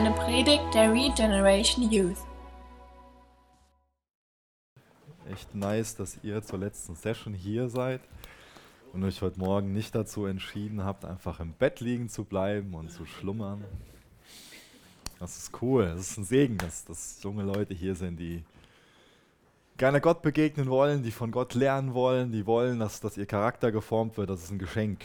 eine Predigt der Regeneration Youth. Echt nice, dass ihr zur letzten Session hier seid und euch heute Morgen nicht dazu entschieden habt, einfach im Bett liegen zu bleiben und zu schlummern. Das ist cool, das ist ein Segen, dass, dass junge Leute hier sind, die gerne Gott begegnen wollen, die von Gott lernen wollen, die wollen, dass, dass ihr Charakter geformt wird. Das ist ein Geschenk.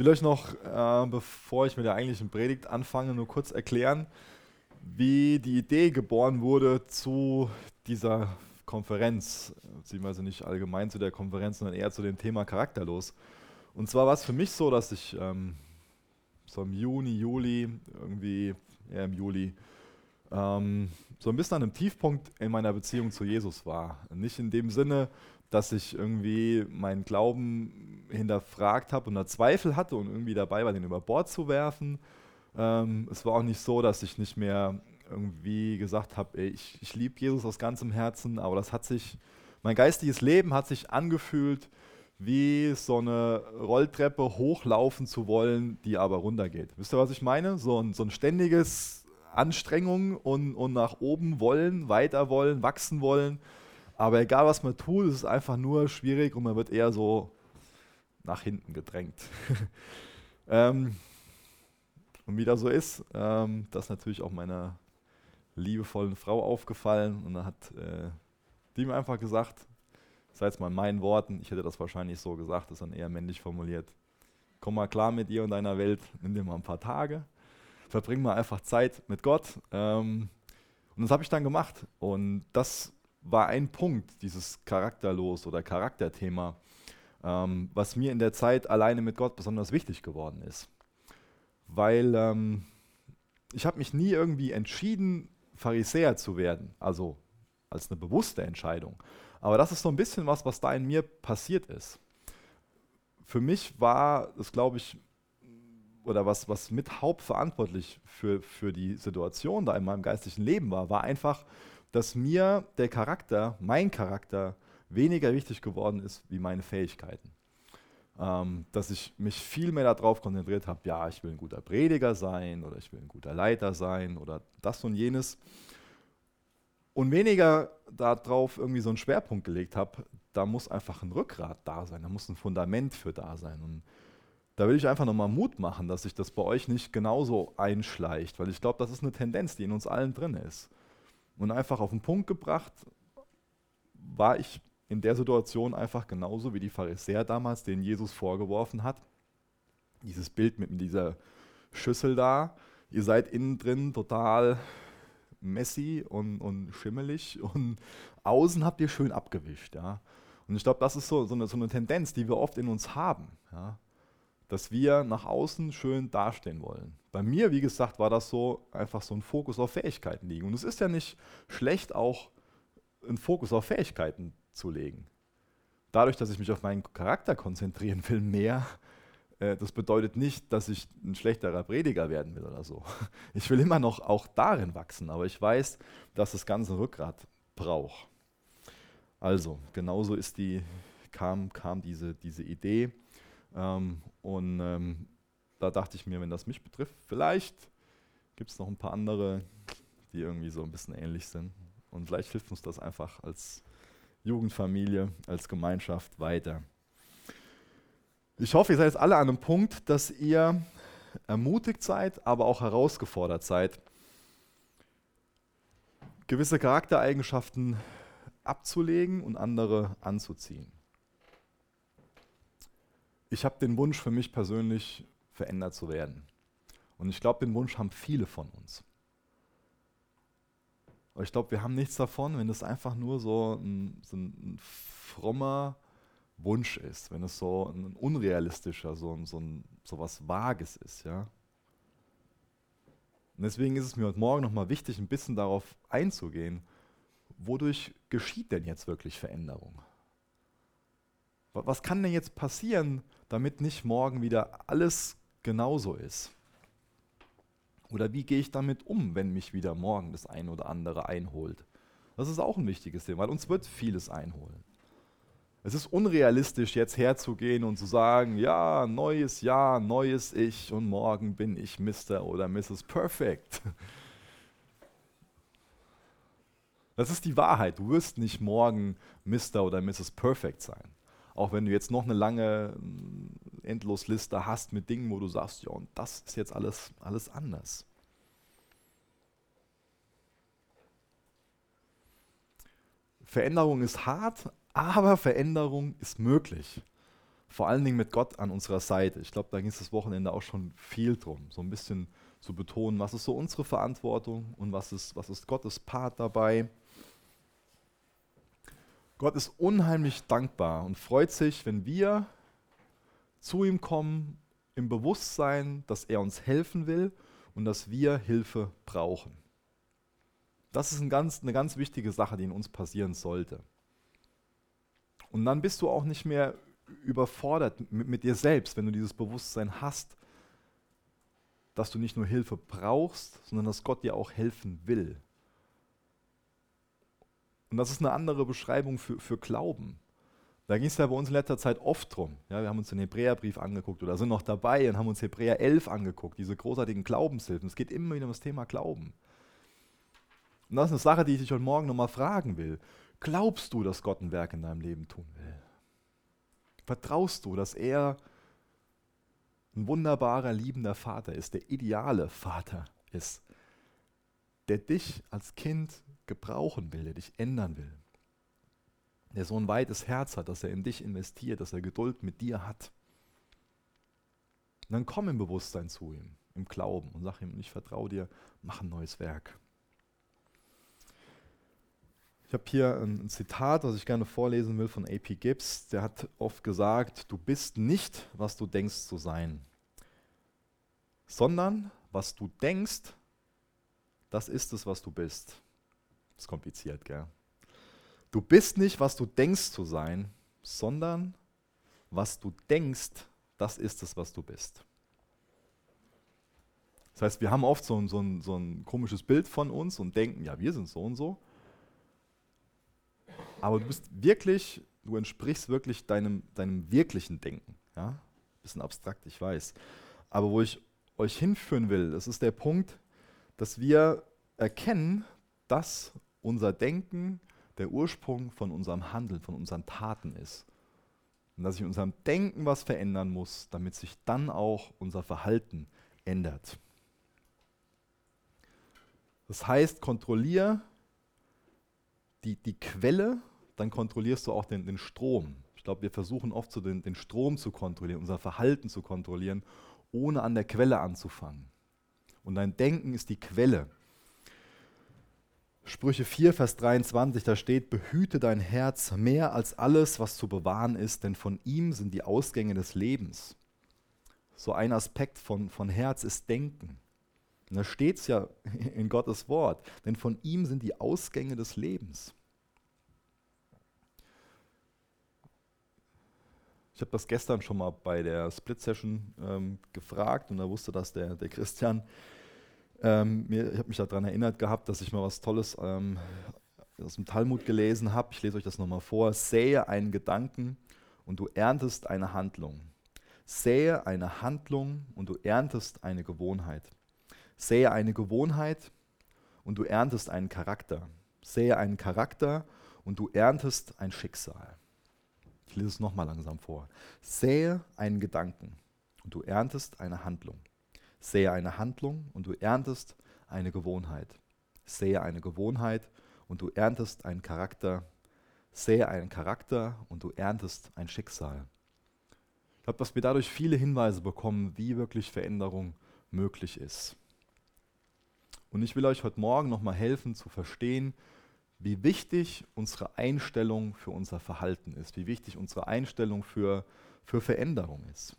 Will euch noch, äh, bevor ich mit der eigentlichen Predigt anfange, nur kurz erklären, wie die Idee geboren wurde zu dieser Konferenz, beziehungsweise nicht allgemein zu der Konferenz, sondern eher zu dem Thema charakterlos. Und zwar war es für mich so, dass ich ähm, so im Juni, Juli, irgendwie eher im Juli, ähm, so ein bisschen an einem Tiefpunkt in meiner Beziehung zu Jesus war. Nicht in dem Sinne, dass ich irgendwie meinen Glauben hinterfragt habe und da Zweifel hatte und irgendwie dabei war, den über Bord zu werfen. Ähm, es war auch nicht so, dass ich nicht mehr irgendwie gesagt habe, ich, ich liebe Jesus aus ganzem Herzen, aber das hat sich, mein geistiges Leben hat sich angefühlt, wie so eine Rolltreppe hochlaufen zu wollen, die aber runtergeht. Wisst ihr, was ich meine? So ein, so ein ständiges Anstrengung und, und nach oben wollen, weiter wollen, wachsen wollen. Aber egal, was man tut, es ist einfach nur schwierig und man wird eher so nach hinten gedrängt. ähm, und wie das so ist, ähm, das ist natürlich auch meiner liebevollen Frau aufgefallen. Und dann hat äh, die mir einfach gesagt, sei es mal in meinen Worten, ich hätte das wahrscheinlich so gesagt, das ist dann eher männlich formuliert. Komm mal klar mit dir und deiner Welt, nimm dir mal ein paar Tage verbring mal einfach Zeit mit Gott. Ähm, und das habe ich dann gemacht. Und das war ein Punkt, dieses Charakterlos oder Charakterthema, ähm, was mir in der Zeit alleine mit Gott besonders wichtig geworden ist. Weil ähm, ich habe mich nie irgendwie entschieden, Pharisäer zu werden, also als eine bewusste Entscheidung. Aber das ist so ein bisschen was, was da in mir passiert ist. Für mich war es, glaube ich, oder was, was mit hauptverantwortlich für, für die Situation da in meinem geistlichen Leben war, war einfach, dass mir der Charakter, mein Charakter, weniger wichtig geworden ist wie meine Fähigkeiten. Ähm, dass ich mich viel mehr darauf konzentriert habe, ja, ich will ein guter Prediger sein oder ich will ein guter Leiter sein oder das und jenes. Und weniger darauf irgendwie so einen Schwerpunkt gelegt habe, da muss einfach ein Rückgrat da sein, da muss ein Fundament für da sein. Und da will ich einfach nochmal Mut machen, dass sich das bei euch nicht genauso einschleicht, weil ich glaube, das ist eine Tendenz, die in uns allen drin ist. Und einfach auf den Punkt gebracht, war ich in der Situation einfach genauso wie die Pharisäer damals, denen Jesus vorgeworfen hat. Dieses Bild mit dieser Schüssel da. Ihr seid innen drin total messy und, und schimmelig und außen habt ihr schön abgewischt. Ja. Und ich glaube, das ist so, so, eine, so eine Tendenz, die wir oft in uns haben. Ja dass wir nach außen schön dastehen wollen. Bei mir, wie gesagt, war das so einfach so ein Fokus auf Fähigkeiten liegen. Und es ist ja nicht schlecht, auch einen Fokus auf Fähigkeiten zu legen. Dadurch, dass ich mich auf meinen Charakter konzentrieren will, mehr, äh, das bedeutet nicht, dass ich ein schlechterer Prediger werden will oder so. Ich will immer noch auch darin wachsen, aber ich weiß, dass das ganze Rückgrat braucht. Also, genauso ist die, kam, kam diese, diese Idee. Ähm, und ähm, da dachte ich mir, wenn das mich betrifft, vielleicht gibt es noch ein paar andere, die irgendwie so ein bisschen ähnlich sind. Und vielleicht hilft uns das einfach als Jugendfamilie, als Gemeinschaft weiter. Ich hoffe, ihr seid jetzt alle an einem Punkt, dass ihr ermutigt seid, aber auch herausgefordert seid, gewisse Charaktereigenschaften abzulegen und andere anzuziehen ich habe den Wunsch für mich persönlich verändert zu werden. Und ich glaube, den Wunsch haben viele von uns. Aber ich glaube, wir haben nichts davon, wenn es einfach nur so ein, so ein frommer Wunsch ist, wenn es so ein unrealistischer, so, ein, so, ein, so was Vages ist. Ja? Und deswegen ist es mir heute Morgen nochmal wichtig, ein bisschen darauf einzugehen, wodurch geschieht denn jetzt wirklich Veränderung? Was kann denn jetzt passieren, damit nicht morgen wieder alles genauso ist? Oder wie gehe ich damit um, wenn mich wieder morgen das eine oder andere einholt? Das ist auch ein wichtiges Thema, weil uns wird vieles einholen. Es ist unrealistisch, jetzt herzugehen und zu sagen, ja, neues Jahr, neues Ich und morgen bin ich Mr. oder Mrs. Perfect. Das ist die Wahrheit. Du wirst nicht morgen Mr. oder Mrs. Perfect sein. Auch wenn du jetzt noch eine lange Endlosliste hast mit Dingen, wo du sagst, ja, und das ist jetzt alles, alles anders. Veränderung ist hart, aber Veränderung ist möglich. Vor allen Dingen mit Gott an unserer Seite. Ich glaube, da ging es das Wochenende auch schon viel drum. So ein bisschen zu betonen, was ist so unsere Verantwortung und was ist, was ist Gottes Part dabei. Gott ist unheimlich dankbar und freut sich, wenn wir zu ihm kommen im Bewusstsein, dass er uns helfen will und dass wir Hilfe brauchen. Das ist ein ganz, eine ganz wichtige Sache, die in uns passieren sollte. Und dann bist du auch nicht mehr überfordert mit, mit dir selbst, wenn du dieses Bewusstsein hast, dass du nicht nur Hilfe brauchst, sondern dass Gott dir auch helfen will. Und das ist eine andere Beschreibung für, für Glauben. Da ging es ja bei uns in letzter Zeit oft drum. Ja, wir haben uns den Hebräerbrief angeguckt oder sind noch dabei und haben uns Hebräer 11 angeguckt, diese großartigen Glaubenshilfen. Es geht immer wieder um das Thema Glauben. Und das ist eine Sache, die ich dich heute Morgen nochmal fragen will. Glaubst du, dass Gott ein Werk in deinem Leben tun will? Vertraust du, dass er ein wunderbarer, liebender Vater ist, der ideale Vater ist, der dich als Kind gebrauchen will, der dich ändern will? Der so ein weites Herz hat, dass er in dich investiert, dass er Geduld mit dir hat. Und dann komm im Bewusstsein zu ihm, im Glauben und sag ihm, ich vertraue dir, mach ein neues Werk. Ich habe hier ein, Zitat, was ich gerne vorlesen will von AP Gibbs. Der hat oft gesagt, du bist nicht, was du denkst zu sein, sondern was du denkst, das ist es, was du bist. Ist kompliziert, gell? Du bist nicht, was du denkst zu sein, sondern was du denkst, das ist es, was du bist. Das heißt, wir haben oft so ein, so, ein, so ein komisches Bild von uns und denken, ja, wir sind so und so. Aber du bist wirklich, du entsprichst wirklich deinem, deinem wirklichen Denken. Ja? Bisschen abstrakt, ich weiß. Aber wo ich euch hinführen will, das ist der Punkt, dass wir erkennen, dass unser Denken der Ursprung von unserem Handeln, von unseren Taten ist. Und dass sich in unserem Denken was verändern muss, damit sich dann auch unser Verhalten ändert. Das heißt, kontrolliere die, die Quelle dann kontrollierst du auch den, den Strom. Ich glaube, wir versuchen oft so den, den Strom zu kontrollieren, unser Verhalten zu kontrollieren, ohne an der Quelle anzufangen. Und dein Denken ist die Quelle. Sprüche 4, Vers 23, da steht, behüte dein Herz mehr als alles, was zu bewahren ist, denn von ihm sind die Ausgänge des Lebens. So ein Aspekt von, von Herz ist Denken. Und da steht es ja in Gottes Wort, denn von ihm sind die Ausgänge des Lebens. Ich habe das gestern schon mal bei der Split-Session ähm, gefragt und da wusste das der, der Christian. Ähm, ich habe mich daran erinnert gehabt, dass ich mal was Tolles ähm, aus dem Talmud gelesen habe. Ich lese euch das nochmal vor. Sähe einen Gedanken und du erntest eine Handlung. Sähe eine Handlung und du erntest eine Gewohnheit. Sähe eine Gewohnheit und du erntest einen Charakter. Sähe einen Charakter und du erntest ein Schicksal. Ich lese es nochmal langsam vor. Sähe einen Gedanken und du erntest eine Handlung. Sähe eine Handlung und du erntest eine Gewohnheit. Sähe eine Gewohnheit und du erntest einen Charakter. Sähe einen Charakter und du erntest ein Schicksal. Ich glaube, dass wir dadurch viele Hinweise bekommen, wie wirklich Veränderung möglich ist. Und ich will euch heute Morgen nochmal helfen zu verstehen, wie wichtig unsere Einstellung für unser Verhalten ist, wie wichtig unsere Einstellung für, für Veränderung ist.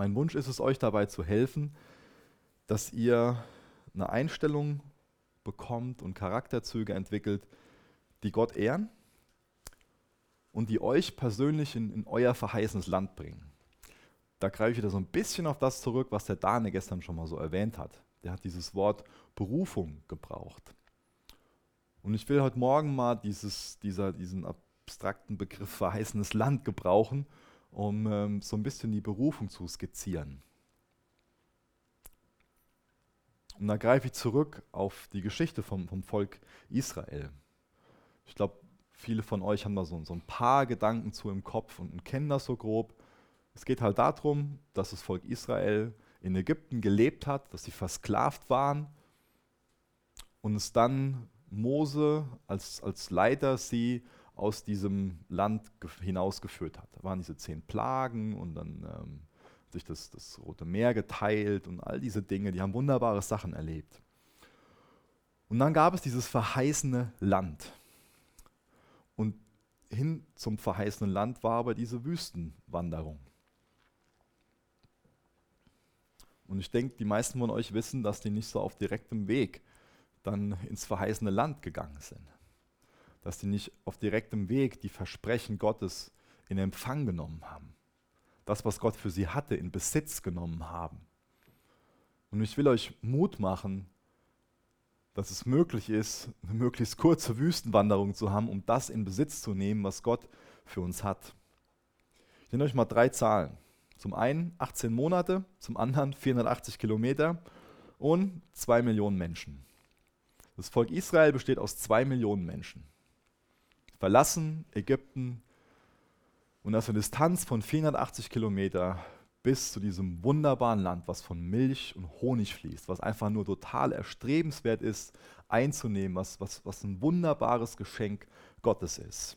Mein Wunsch ist es, euch dabei zu helfen, dass ihr eine Einstellung bekommt und Charakterzüge entwickelt, die Gott ehren und die euch persönlich in, in euer verheißenes Land bringen. Da greife ich wieder so ein bisschen auf das zurück, was der Dane gestern schon mal so erwähnt hat. Der hat dieses Wort Berufung gebraucht. Und ich will heute Morgen mal dieses, dieser, diesen abstrakten Begriff verheißenes Land gebrauchen, um ähm, so ein bisschen die Berufung zu skizzieren. Und da greife ich zurück auf die Geschichte vom, vom Volk Israel. Ich glaube, viele von euch haben da so, so, ein paar Gedanken zu im Kopf und, kennen das so grob. Es geht halt darum, dass das Volk Israel in Ägypten gelebt hat, dass sie versklavt waren und es dann Mose als, als Leiter sie aus diesem Land hinausgeführt hat. Da waren diese zehn Plagen und dann ähm, sich das, das Rote Meer geteilt und all diese Dinge. Die haben wunderbare Sachen erlebt. Und dann gab es dieses verheißene Land. Und hin zum verheißenen Land war aber diese Wüstenwanderung. Und ich denke, die meisten von euch wissen, dass die nicht so auf direktem Weg dann ins verheißene Land gegangen sind. Dass die nicht auf direktem Weg die Versprechen Gottes in Empfang genommen haben. Das, was Gott für sie hatte, in Besitz genommen haben. Und ich will euch Mut machen, dass es möglich ist, eine möglichst kurze Wüstenwanderung zu haben, um das in Besitz zu nehmen, was Gott für uns hat. Ich nenne euch mal drei Zahlen. Zum einen 18 Monate, zum anderen 480 Kilometer und 2 Millionen Menschen. Das Volk Israel besteht aus 2 Millionen Menschen. Verlassen Ägypten und das eine Distanz von 480 Kilometer bis zu diesem wunderbaren Land, was von Milch und Honig fließt, was einfach nur total erstrebenswert ist, einzunehmen, was, was, was ein wunderbares Geschenk Gottes ist.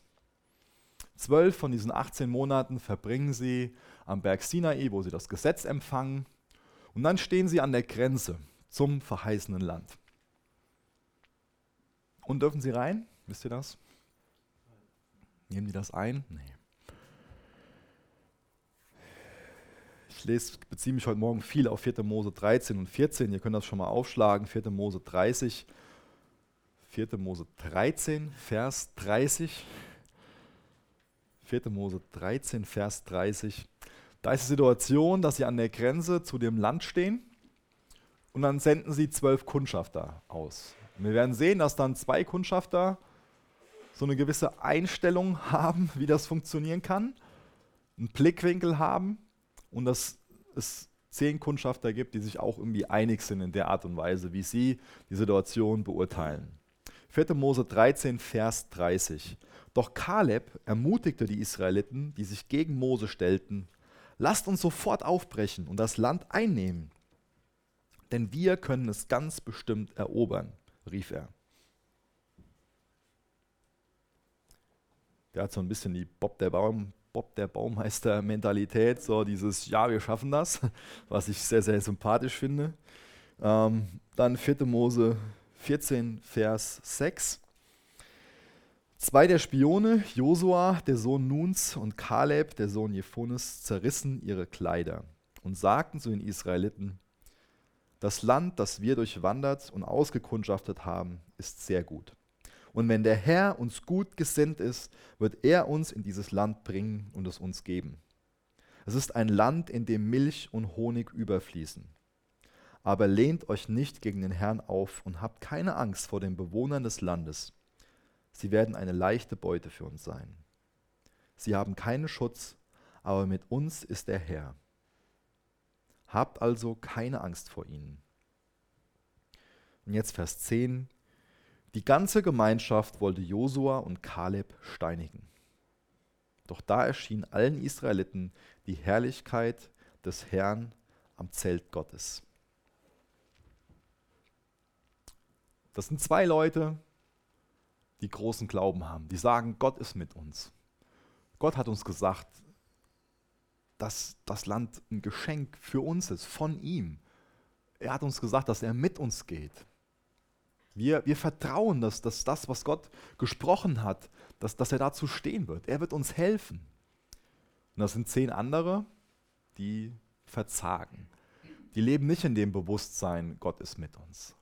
Zwölf von diesen 18 Monaten verbringen sie am Berg Sinai, wo sie das Gesetz empfangen. Und dann stehen sie an der Grenze zum verheißenen Land. Und dürfen sie rein? Wisst ihr das? Nehmen die das ein? Nee. Ich lese, beziehe mich heute Morgen viel auf 4. Mose 13 und 14. Ihr könnt das schon mal aufschlagen. 4. Mose 30. 4. Mose 13, Vers 30. 4. Mose 13, Vers 30. Da ist die Situation, dass sie an der Grenze zu dem Land stehen und dann senden sie zwölf Kundschafter aus. Und wir werden sehen, dass dann zwei Kundschafter so eine gewisse Einstellung haben, wie das funktionieren kann, einen Blickwinkel haben und dass es zehn Kundschafter gibt, die sich auch irgendwie einig sind in der Art und Weise, wie sie die Situation beurteilen. 4. Mose 13, Vers 30. Doch Kaleb ermutigte die Israeliten, die sich gegen Mose stellten, lasst uns sofort aufbrechen und das Land einnehmen, denn wir können es ganz bestimmt erobern, rief er. Der hat so ein bisschen die Bob der, Baum, Bob der Baumeister-Mentalität, so dieses Ja, wir schaffen das, was ich sehr, sehr sympathisch finde. Ähm, dann 4. Mose 14, Vers 6. Zwei der Spione, Josua, der Sohn Nuns, und Kaleb, der Sohn Jephones, zerrissen ihre Kleider und sagten zu den Israeliten, das Land, das wir durchwandert und ausgekundschaftet haben, ist sehr gut. Und wenn der Herr uns gut gesinnt ist, wird er uns in dieses Land bringen und es uns geben. Es ist ein Land, in dem Milch und Honig überfließen. Aber lehnt euch nicht gegen den Herrn auf und habt keine Angst vor den Bewohnern des Landes Sie werden eine leichte Beute für uns sein. Sie haben keinen Schutz, aber mit uns ist der Herr. Habt also keine Angst vor ihnen. Und jetzt Vers 10. Die ganze Gemeinschaft wollte Josua und Kaleb steinigen. Doch da erschien allen Israeliten die Herrlichkeit des Herrn am Zelt Gottes. Das sind zwei Leute, die großen Glauben haben, die sagen, Gott ist mit uns. Gott hat uns gesagt, dass das Land ein Geschenk für uns ist, von ihm. Er hat uns gesagt, dass er mit uns geht. Wir, wir vertrauen, dass, dass das, was Gott gesprochen hat, dass, dass er dazu stehen wird. Er wird uns helfen. Und das sind zehn andere, die verzagen. Die leben nicht in dem Bewusstsein, Gott ist mit uns.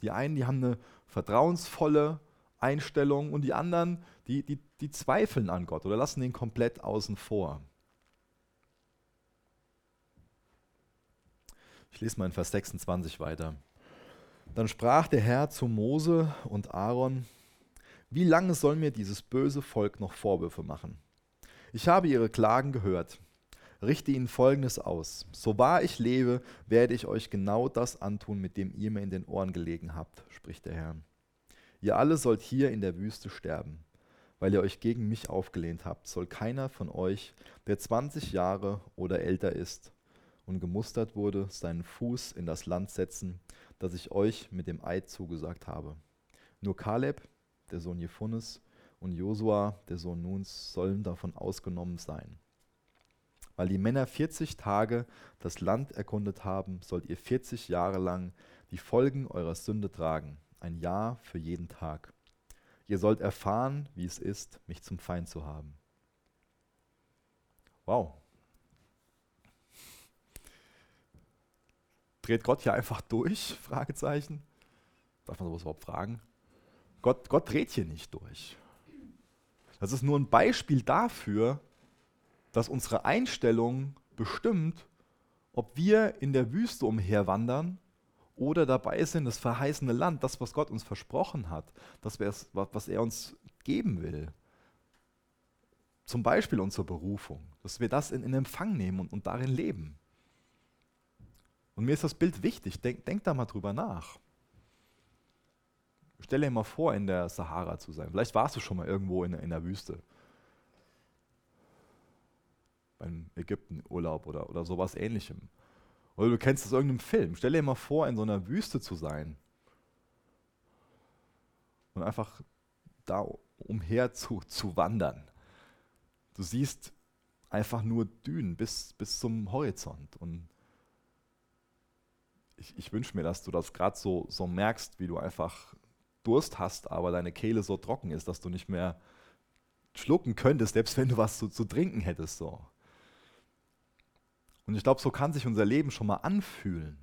Die einen, die haben eine vertrauensvolle Einstellung und die anderen, die, die, die zweifeln an Gott oder lassen ihn komplett außen vor. Ich lese mal in Vers 26 weiter. Dann sprach der Herr zu Mose und Aaron, Wie lange soll mir dieses böse Volk noch Vorwürfe machen? Ich habe ihre Klagen gehört. Richte ihnen Folgendes aus. So wahr ich lebe, werde ich euch genau das antun, mit dem ihr mir in den Ohren gelegen habt, spricht der Herr. Ihr alle sollt hier in der Wüste sterben. Weil ihr euch gegen mich aufgelehnt habt, soll keiner von euch, der 20 Jahre oder älter ist und gemustert wurde, seinen Fuß in das Land setzen, das ich euch mit dem Eid zugesagt habe. Nur Kaleb, der Sohn Jephunes, und Josua, der Sohn Nuns, sollen davon ausgenommen sein. Weil die Männer 40 Tage das Land erkundet haben, sollt ihr 40 Jahre lang die Folgen eurer Sünde tragen, ein Jahr für jeden Tag. Ihr sollt erfahren, wie es ist, mich zum Feind zu haben. Wow. Dreht Gott hier einfach durch? Fragezeichen. Darf man sowas überhaupt fragen? Gott, Gott dreht hier nicht durch. Das ist nur ein Beispiel dafür, dass unsere Einstellung bestimmt, ob wir in der Wüste umherwandern oder dabei sind, das verheißene Land, das, was Gott uns versprochen hat, das, was er uns geben will. Zum Beispiel unsere Berufung, dass wir das in, in Empfang nehmen und, und, darin leben. Und mir ist das Bild wichtig, denk, denk da mal drüber nach. Stell dir mal vor, in der Sahara zu sein. Vielleicht warst du schon mal irgendwo in, in der Wüste. Beim Ägypten-Urlaub oder, oder sowas ähnlichem. Oder du kennst es irgendeinem Film. Stell dir mal vor, in so einer Wüste zu sein. Und einfach da umher zu, zu wandern. Du siehst einfach nur Dünen bis, bis zum Horizont. Und ich, ich wünsche mir, dass du das gerade so, so merkst, wie du einfach Durst hast, aber deine Kehle so trocken ist, dass du nicht mehr schlucken könntest, selbst wenn du was zu, zu trinken hättest. So. Und ich glaube, so kann sich unser Leben schon mal anfühlen.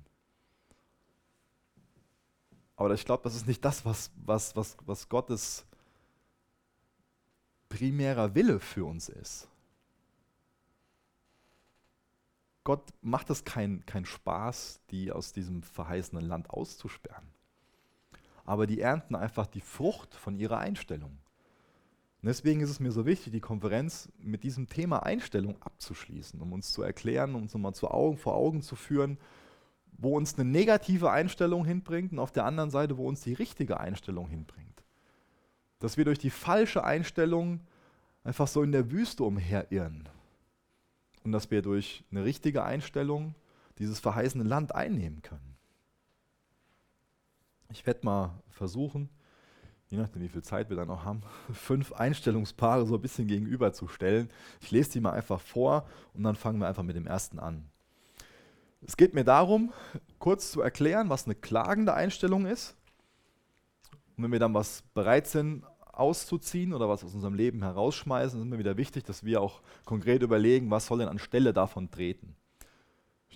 Aber ich glaube, das ist nicht das, was, was, was, was Gottes primärer Wille für uns ist. Gott macht es keinen kein Spaß, die aus diesem verheißenen Land auszusperren. Aber die ernten einfach die Frucht von ihrer Einstellung. Und deswegen ist es mir so wichtig, die Konferenz mit diesem Thema Einstellung abzuschließen, um uns zu erklären, um uns nochmal zu Augen, vor Augen zu führen, wo uns eine negative Einstellung hinbringt und auf der anderen Seite, wo uns die richtige Einstellung hinbringt. Dass wir durch die falsche Einstellung einfach so in der Wüste umherirren und dass wir durch eine richtige Einstellung dieses verheißene Land einnehmen können. Ich werde mal versuchen, je nachdem wie viel Zeit wir dann noch haben, fünf Einstellungspaare so ein bisschen gegenüberzustellen. Ich lese die mal einfach vor und dann fangen wir einfach mit dem ersten an. Es geht mir darum, kurz zu erklären, was eine klagende Einstellung ist. Und wenn wir dann was bereit sind auszuziehen oder was aus unserem Leben herausschmeißen, ist mir wieder wichtig, dass wir auch konkret überlegen, was soll denn anstelle davon treten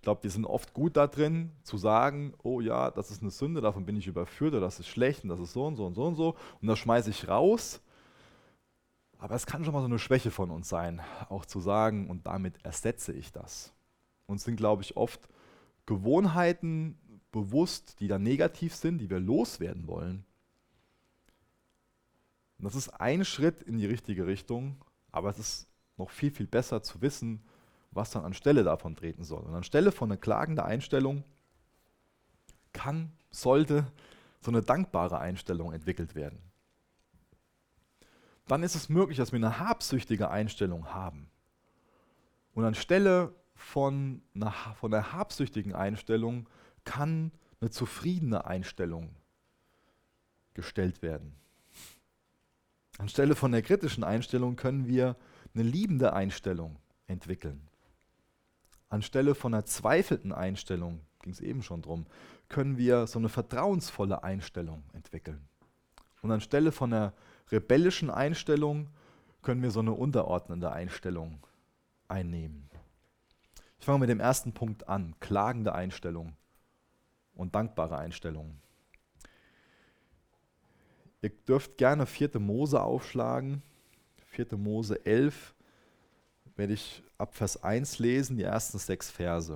glaube, wir sind oft gut da drin, zu sagen, oh ja, das ist eine Sünde, davon bin ich überführt, oder das ist schlecht und das ist so und so und so und so. Und das schmeiße ich raus. Aber es kann schon mal so eine Schwäche von uns sein, auch zu sagen, und damit ersetze ich das. Uns sind, glaube ich, oft Gewohnheiten bewusst, die dann negativ sind, die wir loswerden wollen. Das ist ein Schritt in die richtige Richtung, aber es ist noch viel, viel besser zu wissen, was dann anstelle davon treten soll. Und anstelle von einer klagenden Einstellung kann, sollte so eine dankbare Einstellung entwickelt werden. Dann ist es möglich, dass wir eine habsüchtige Einstellung haben. Und anstelle von einer, von einer habsüchtigen Einstellung kann eine zufriedene Einstellung gestellt werden. Anstelle von der kritischen Einstellung können wir eine liebende Einstellung entwickeln. Anstelle von einer zweifelnden Einstellung, ging es eben schon drum, können wir so eine vertrauensvolle Einstellung entwickeln. Und anstelle von einer rebellischen Einstellung können wir so eine unterordnende Einstellung einnehmen. Ich fange mit dem ersten Punkt an, klagende Einstellung und dankbare Einstellung. Ihr dürft gerne 4. Mose aufschlagen, 4. Mose 11, werde ich ab Vers 1 lesen, die ersten sechs Verse.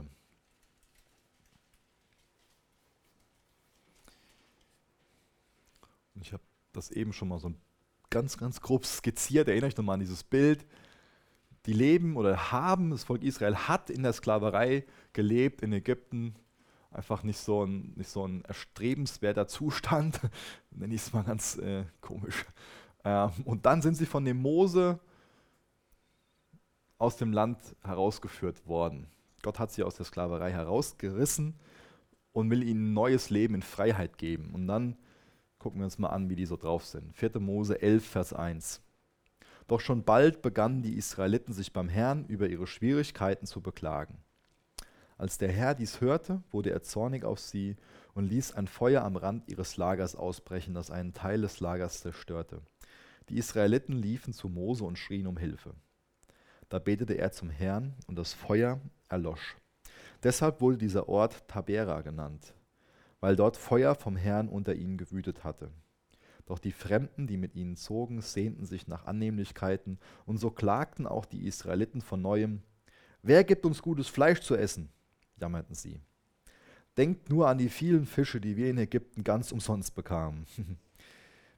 Und ich habe das eben schon mal so ganz, ganz grob skizziert, erinnere ich nochmal an dieses Bild. Die leben oder haben, das Volk Israel hat in der Sklaverei gelebt in Ägypten. Einfach nicht so ein, nicht so ein erstrebenswerter Zustand, nenne ich es mal ganz äh, komisch. Ähm, und dann sind sie von dem Mose aus dem Land herausgeführt worden. Gott hat sie aus der Sklaverei herausgerissen und will ihnen neues Leben in Freiheit geben. Und dann gucken wir uns mal an, wie die so drauf sind. 4. Mose 11, Vers 1. Doch schon bald begannen die Israeliten sich beim Herrn über ihre Schwierigkeiten zu beklagen. Als der Herr dies hörte, wurde er zornig auf sie und ließ ein Feuer am Rand ihres Lagers ausbrechen, das einen Teil des Lagers zerstörte. Die Israeliten liefen zu Mose und schrien um Hilfe. Da betete er zum Herrn und das Feuer erlosch. Deshalb wurde dieser Ort Tabera genannt, weil dort Feuer vom Herrn unter ihnen gewütet hatte. Doch die Fremden, die mit ihnen zogen, sehnten sich nach Annehmlichkeiten, und so klagten auch die Israeliten von neuem, Wer gibt uns gutes Fleisch zu essen? Jammerten sie. Denkt nur an die vielen Fische, die wir in Ägypten ganz umsonst bekamen.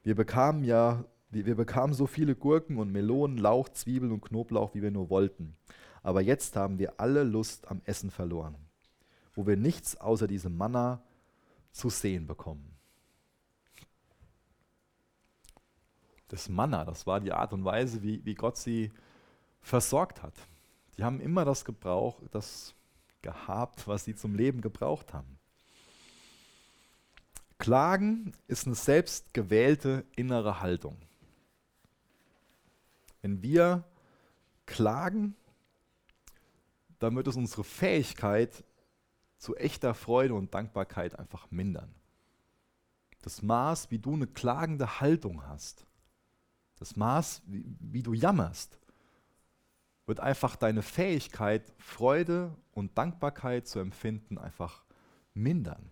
Wir bekamen ja wir bekamen so viele Gurken und Melonen, Lauch, Zwiebeln und Knoblauch, wie wir nur wollten. Aber jetzt haben wir alle Lust am Essen verloren, wo wir nichts außer diesem Manna zu sehen bekommen. Das Manna, das war die Art und Weise, wie, wie Gott sie versorgt hat. Die haben immer das gebraucht, das gehabt, was sie zum Leben gebraucht haben. Klagen ist eine selbstgewählte innere Haltung. Wenn wir klagen, dann wird es unsere Fähigkeit zu echter Freude und Dankbarkeit einfach mindern. Das Maß, wie du eine klagende Haltung hast, das Maß, wie, wie du jammerst, wird einfach deine Fähigkeit, Freude und Dankbarkeit zu empfinden, einfach mindern.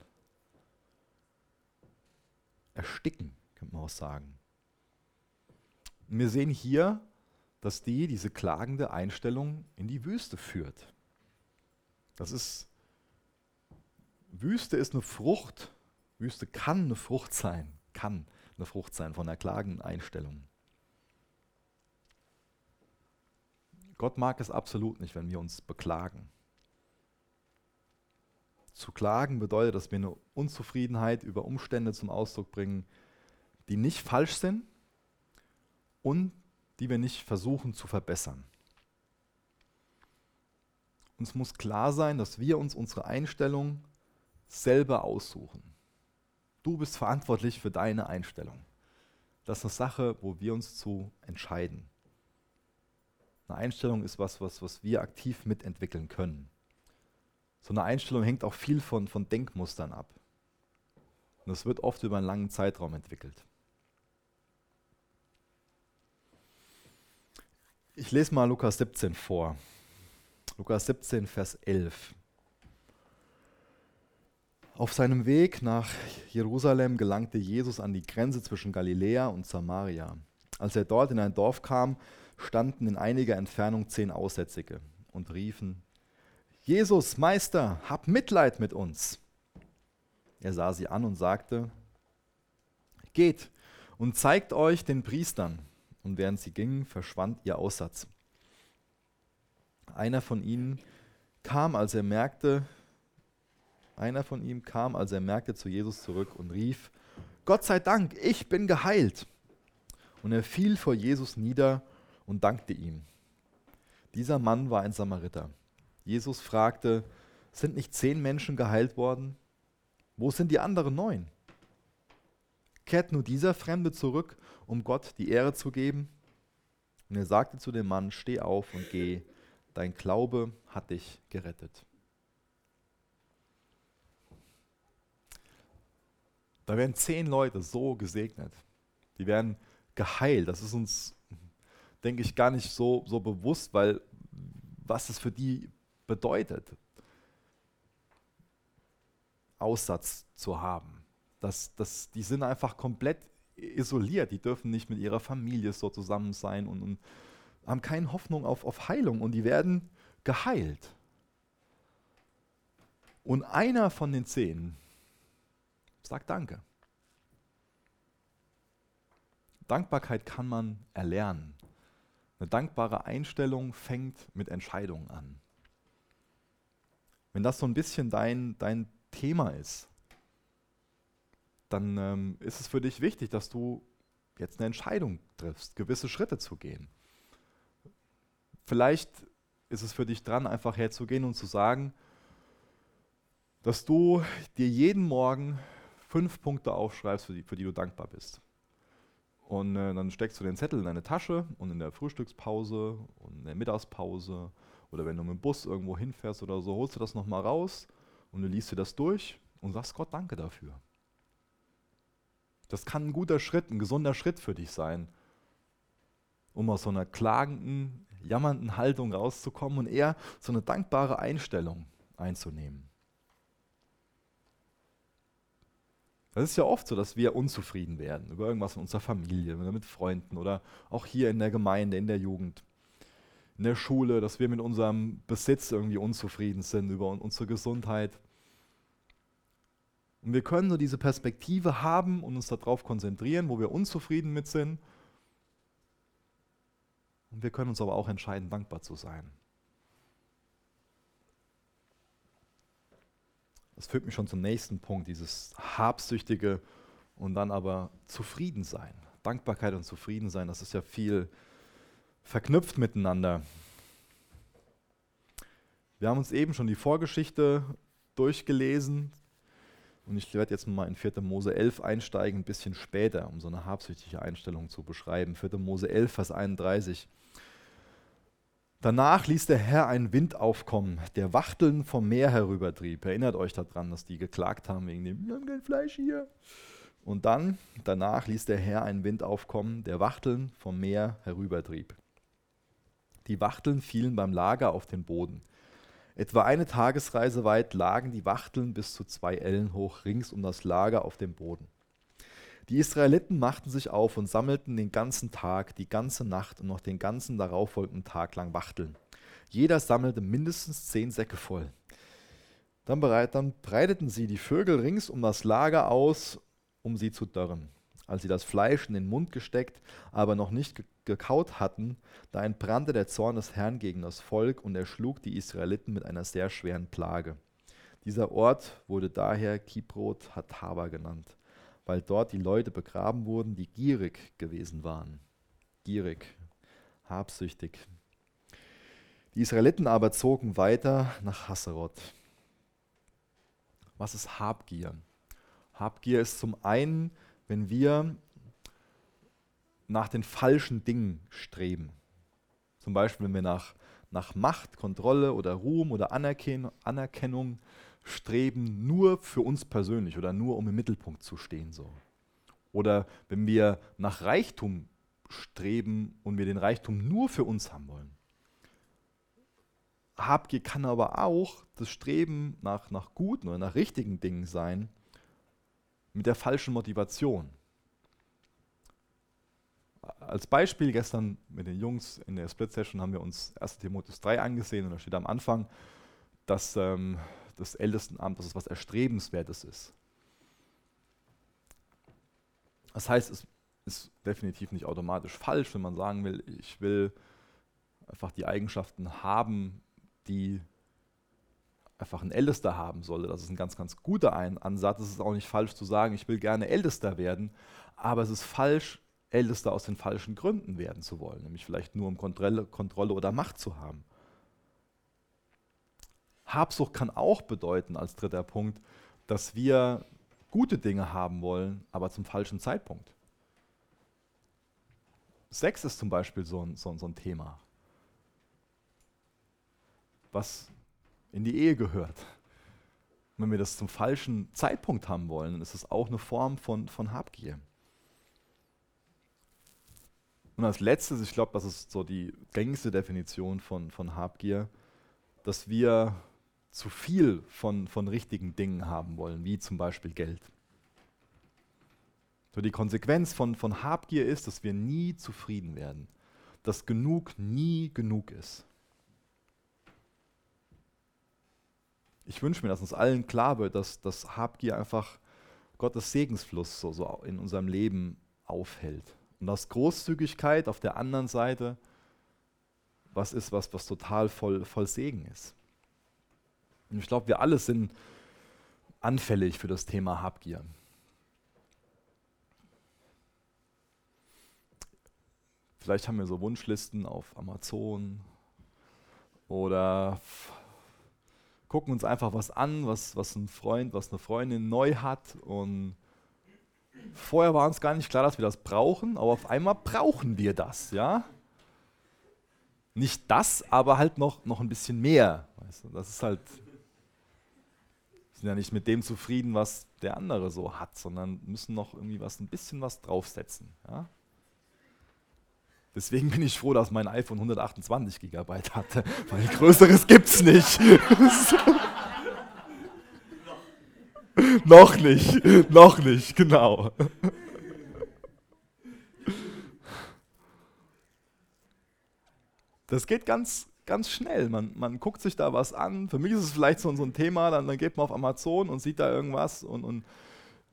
Ersticken, könnte man auch sagen. Und wir sehen hier dass die diese klagende Einstellung in die Wüste führt. Das ist, Wüste ist eine Frucht, Wüste kann eine Frucht sein, kann eine Frucht sein von der klagenden Einstellung. Gott mag es absolut nicht, wenn wir uns beklagen. Zu klagen bedeutet, dass wir eine Unzufriedenheit über Umstände zum Ausdruck bringen, die nicht falsch sind und die wir nicht versuchen zu verbessern. Uns muss klar sein, dass wir uns unsere Einstellung selber aussuchen. Du bist verantwortlich für deine Einstellung. Das ist eine Sache, wo wir uns zu entscheiden. Eine Einstellung ist was, was, was wir aktiv mitentwickeln können. So eine Einstellung hängt auch viel von, von Denkmustern ab. Und das wird oft über einen langen Zeitraum entwickelt. Ich lese mal Lukas 17 vor. Lukas 17, Vers 11. Auf seinem Weg nach Jerusalem gelangte Jesus an die Grenze zwischen Galiläa und Samaria. Als er dort in ein Dorf kam, standen in einiger Entfernung zehn Aussätzige und riefen, Jesus, Meister, hab Mitleid mit uns. Er sah sie an und sagte, Geht und zeigt euch den Priestern und während sie gingen, verschwand ihr Aussatz. Einer von ihnen kam, als er merkte, einer von ihm kam, als er merkte, zu Jesus zurück und rief, Gott sei Dank, ich bin geheilt. Und er fiel vor Jesus nieder und dankte ihm. Dieser Mann war ein Samariter. Jesus fragte, sind nicht zehn Menschen geheilt worden? Wo sind die anderen neun? Kehrt nur dieser Fremde zurück um Gott die Ehre zu geben. Und er sagte zu dem Mann, steh auf und geh, dein Glaube hat dich gerettet. Da werden zehn Leute so gesegnet. Die werden geheilt. Das ist uns, denke ich, gar nicht so, so bewusst, weil was es für die bedeutet, Aussatz zu haben. Das, das, die sind einfach komplett isoliert, die dürfen nicht mit ihrer Familie so zusammen sein und, und haben keine Hoffnung auf, auf Heilung und die werden geheilt. Und einer von den zehn sagt Danke. Dankbarkeit kann man erlernen. Eine dankbare Einstellung fängt mit Entscheidungen an. Wenn das so ein bisschen dein, dein Thema ist, dann ähm, ist es für dich wichtig, dass du jetzt eine Entscheidung triffst, gewisse Schritte zu gehen. Vielleicht ist es für dich dran, einfach herzugehen und zu sagen, dass du dir jeden Morgen fünf Punkte aufschreibst, für die, für die du dankbar bist. Und äh, dann steckst du den Zettel in deine Tasche und in der Frühstückspause und in der Mittagspause oder wenn du mit dem Bus irgendwo hinfährst oder so, holst du das nochmal raus und du liest dir das durch und sagst Gott Danke dafür. Das kann ein guter Schritt, ein gesunder Schritt für dich sein, um aus so einer klagenden, jammernden Haltung rauszukommen und eher so eine dankbare Einstellung einzunehmen. Das ist ja oft so, dass wir unzufrieden werden über irgendwas in unserer Familie oder mit Freunden oder auch hier in der Gemeinde, in der Jugend, in der Schule, dass wir mit unserem Besitz irgendwie unzufrieden sind über unsere Gesundheit. Und wir können so diese Perspektive haben und uns darauf konzentrieren, wo wir unzufrieden mit sind. Und wir können uns aber auch entscheiden, dankbar zu sein. Das führt mich schon zum nächsten Punkt, dieses habsüchtige und dann aber zufrieden sein. Dankbarkeit und zufrieden sein, das ist ja viel verknüpft miteinander. Wir haben uns eben schon die Vorgeschichte durchgelesen und ich werde jetzt mal in 4. Mose 11 einsteigen, ein bisschen später, um so eine habsüchtige Einstellung zu beschreiben. 4. Mose 11, Vers 31. Danach ließ der Herr einen Wind aufkommen, der Wachteln vom Meer herübertrieb. Erinnert euch daran, dass die geklagt haben wegen dem, wir haben kein Fleisch hier. Und dann, danach ließ der Herr einen Wind aufkommen, der Wachteln vom Meer herübertrieb. Die Wachteln fielen beim Lager auf den Boden. Etwa eine Tagesreise weit lagen die Wachteln bis zu zwei Ellen hoch rings um das Lager auf dem Boden. Die Israeliten machten sich auf und sammelten den ganzen Tag, die ganze Nacht und noch den ganzen darauffolgenden Tag lang Wachteln. Jeder sammelte mindestens zehn Säcke voll. Dann, breiteten sie die Vögel rings um das Lager aus, um sie zu dörren als sie das Fleisch in den Mund gesteckt, aber noch nicht gekaut hatten, da entbrannte der Zorn des Herrn gegen das Volk und er schlug die Israeliten mit einer sehr schweren Plage. Dieser Ort wurde daher Kibrot Hatava genannt, weil dort die Leute begraben wurden, die gierig gewesen waren. Gierig, habsüchtig. Die Israeliten aber zogen weiter nach Hasserot. Was ist Habgier? Habgier ist zum einen wenn wir nach den falschen Dingen streben. Zum Beispiel, wenn wir nach, nach Macht, Kontrolle oder Ruhm oder Anerkennung, Anerkennung streben, nur für uns persönlich oder nur um im Mittelpunkt zu stehen. So. Oder wenn wir nach Reichtum streben und wir den Reichtum nur für uns haben wollen. Habgier kann aber auch das Streben nach, nach guten oder nach richtigen Dingen sein, mit der falschen Motivation. Als Beispiel gestern mit den Jungs in der Split Session haben wir uns 1 Timotheus 3 angesehen und da steht am Anfang, dass ähm, das Ältestenamt, dass es was Erstrebenswertes ist. Das heißt, es ist definitiv nicht automatisch falsch, wenn man sagen will, ich will einfach die Eigenschaften haben, die einfach ein Ältester haben solle. Das ist ein ganz, ganz guter Ansatz. Es ist auch nicht falsch zu sagen, ich will gerne Ältester werden, aber es ist falsch, Ältester aus den falschen Gründen werden zu wollen, nämlich vielleicht nur um Kontrolle oder Macht zu haben. Habsucht kann auch bedeuten, als dritter Punkt, dass wir gute Dinge haben wollen, aber zum falschen Zeitpunkt. Sex ist zum Beispiel so ein, so, so ein Thema. Was in die Ehe gehört. Wenn wir das zum falschen Zeitpunkt haben wollen, dann ist es auch eine Form von, von Habgier. Und als letztes, ich glaube, das ist so die gängigste Definition von, von Habgier, dass wir zu viel von, von richtigen Dingen haben wollen, wie zum Beispiel Geld. So die Konsequenz von, von Habgier ist, dass wir nie zufrieden werden, dass genug nie genug ist. ich wünsche mir, dass uns allen klar wird, dass, dass Habgier einfach Gottes Segensfluss so, so in unserem Leben aufhält Und dass Großzügigkeit auf der anderen Seite was ist, was, was total voll, voll Segen ist. Und ich glaube, wir alle sind anfällig für das Thema Habgier. Vielleicht haben wir so Wunschlisten auf Amazon oder gucken uns einfach was an, was, was ein Freund, was eine Freundin neu hat und vorher war uns gar nicht klar, dass wir das brauchen, aber auf einmal brauchen wir das, ja? Nicht das, aber halt noch, noch ein bisschen mehr. Weißt du? Das ist halt, sind ja nicht mit dem zufrieden, was der andere so hat, sondern müssen noch irgendwie was, ein bisschen was draufsetzen. Ja? Deswegen bin ich froh, dass mein iPhone 128 GB hatte, weil größeres gibt's nicht. noch nicht, noch nicht, genau. Das geht ganz, ganz schnell. Man, man guckt sich da was an. Für mich ist es vielleicht so, so ein Thema, dann, dann geht man auf Amazon und sieht da irgendwas und, und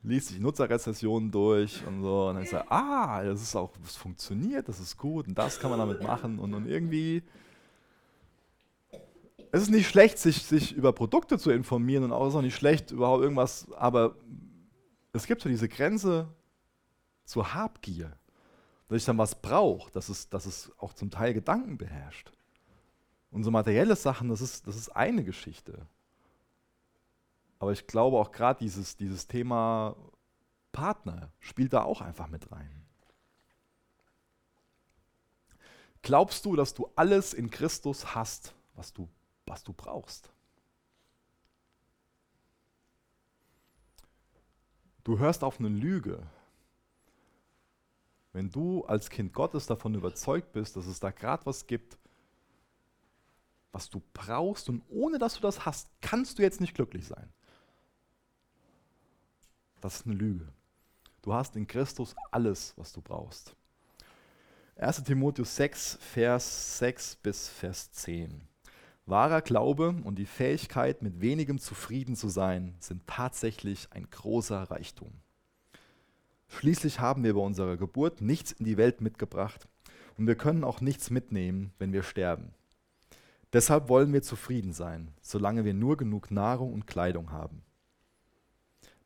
liest sich Nutzerrezessionen durch und so. Und dann sagt ah, das ist auch, das funktioniert, das ist gut und das kann man damit machen. Und, und irgendwie, es ist nicht schlecht, sich, sich über Produkte zu informieren und auch ist auch nicht schlecht, überhaupt irgendwas, aber es gibt so diese Grenze zur Habgier dass ich dann was brauche, dass es, dass es auch zum Teil Gedanken beherrscht. Und so materielle Sachen, das ist, das ist eine Geschichte. Aber ich glaube auch gerade dieses, dieses Thema Partner spielt da auch einfach mit rein. Glaubst du, dass du alles in Christus hast, was du, was du brauchst? Du hörst auf eine Lüge, wenn du als Kind Gottes davon überzeugt bist, dass es da gerade was gibt, was du brauchst und ohne dass du das hast, kannst du jetzt nicht glücklich sein. Das ist eine Lüge. Du hast in Christus alles, was du brauchst. 1 Timotheus 6, Vers 6 bis Vers 10. Wahrer Glaube und die Fähigkeit, mit wenigem zufrieden zu sein, sind tatsächlich ein großer Reichtum. Schließlich haben wir bei unserer Geburt nichts in die Welt mitgebracht und wir können auch nichts mitnehmen, wenn wir sterben. Deshalb wollen wir zufrieden sein, solange wir nur genug Nahrung und Kleidung haben.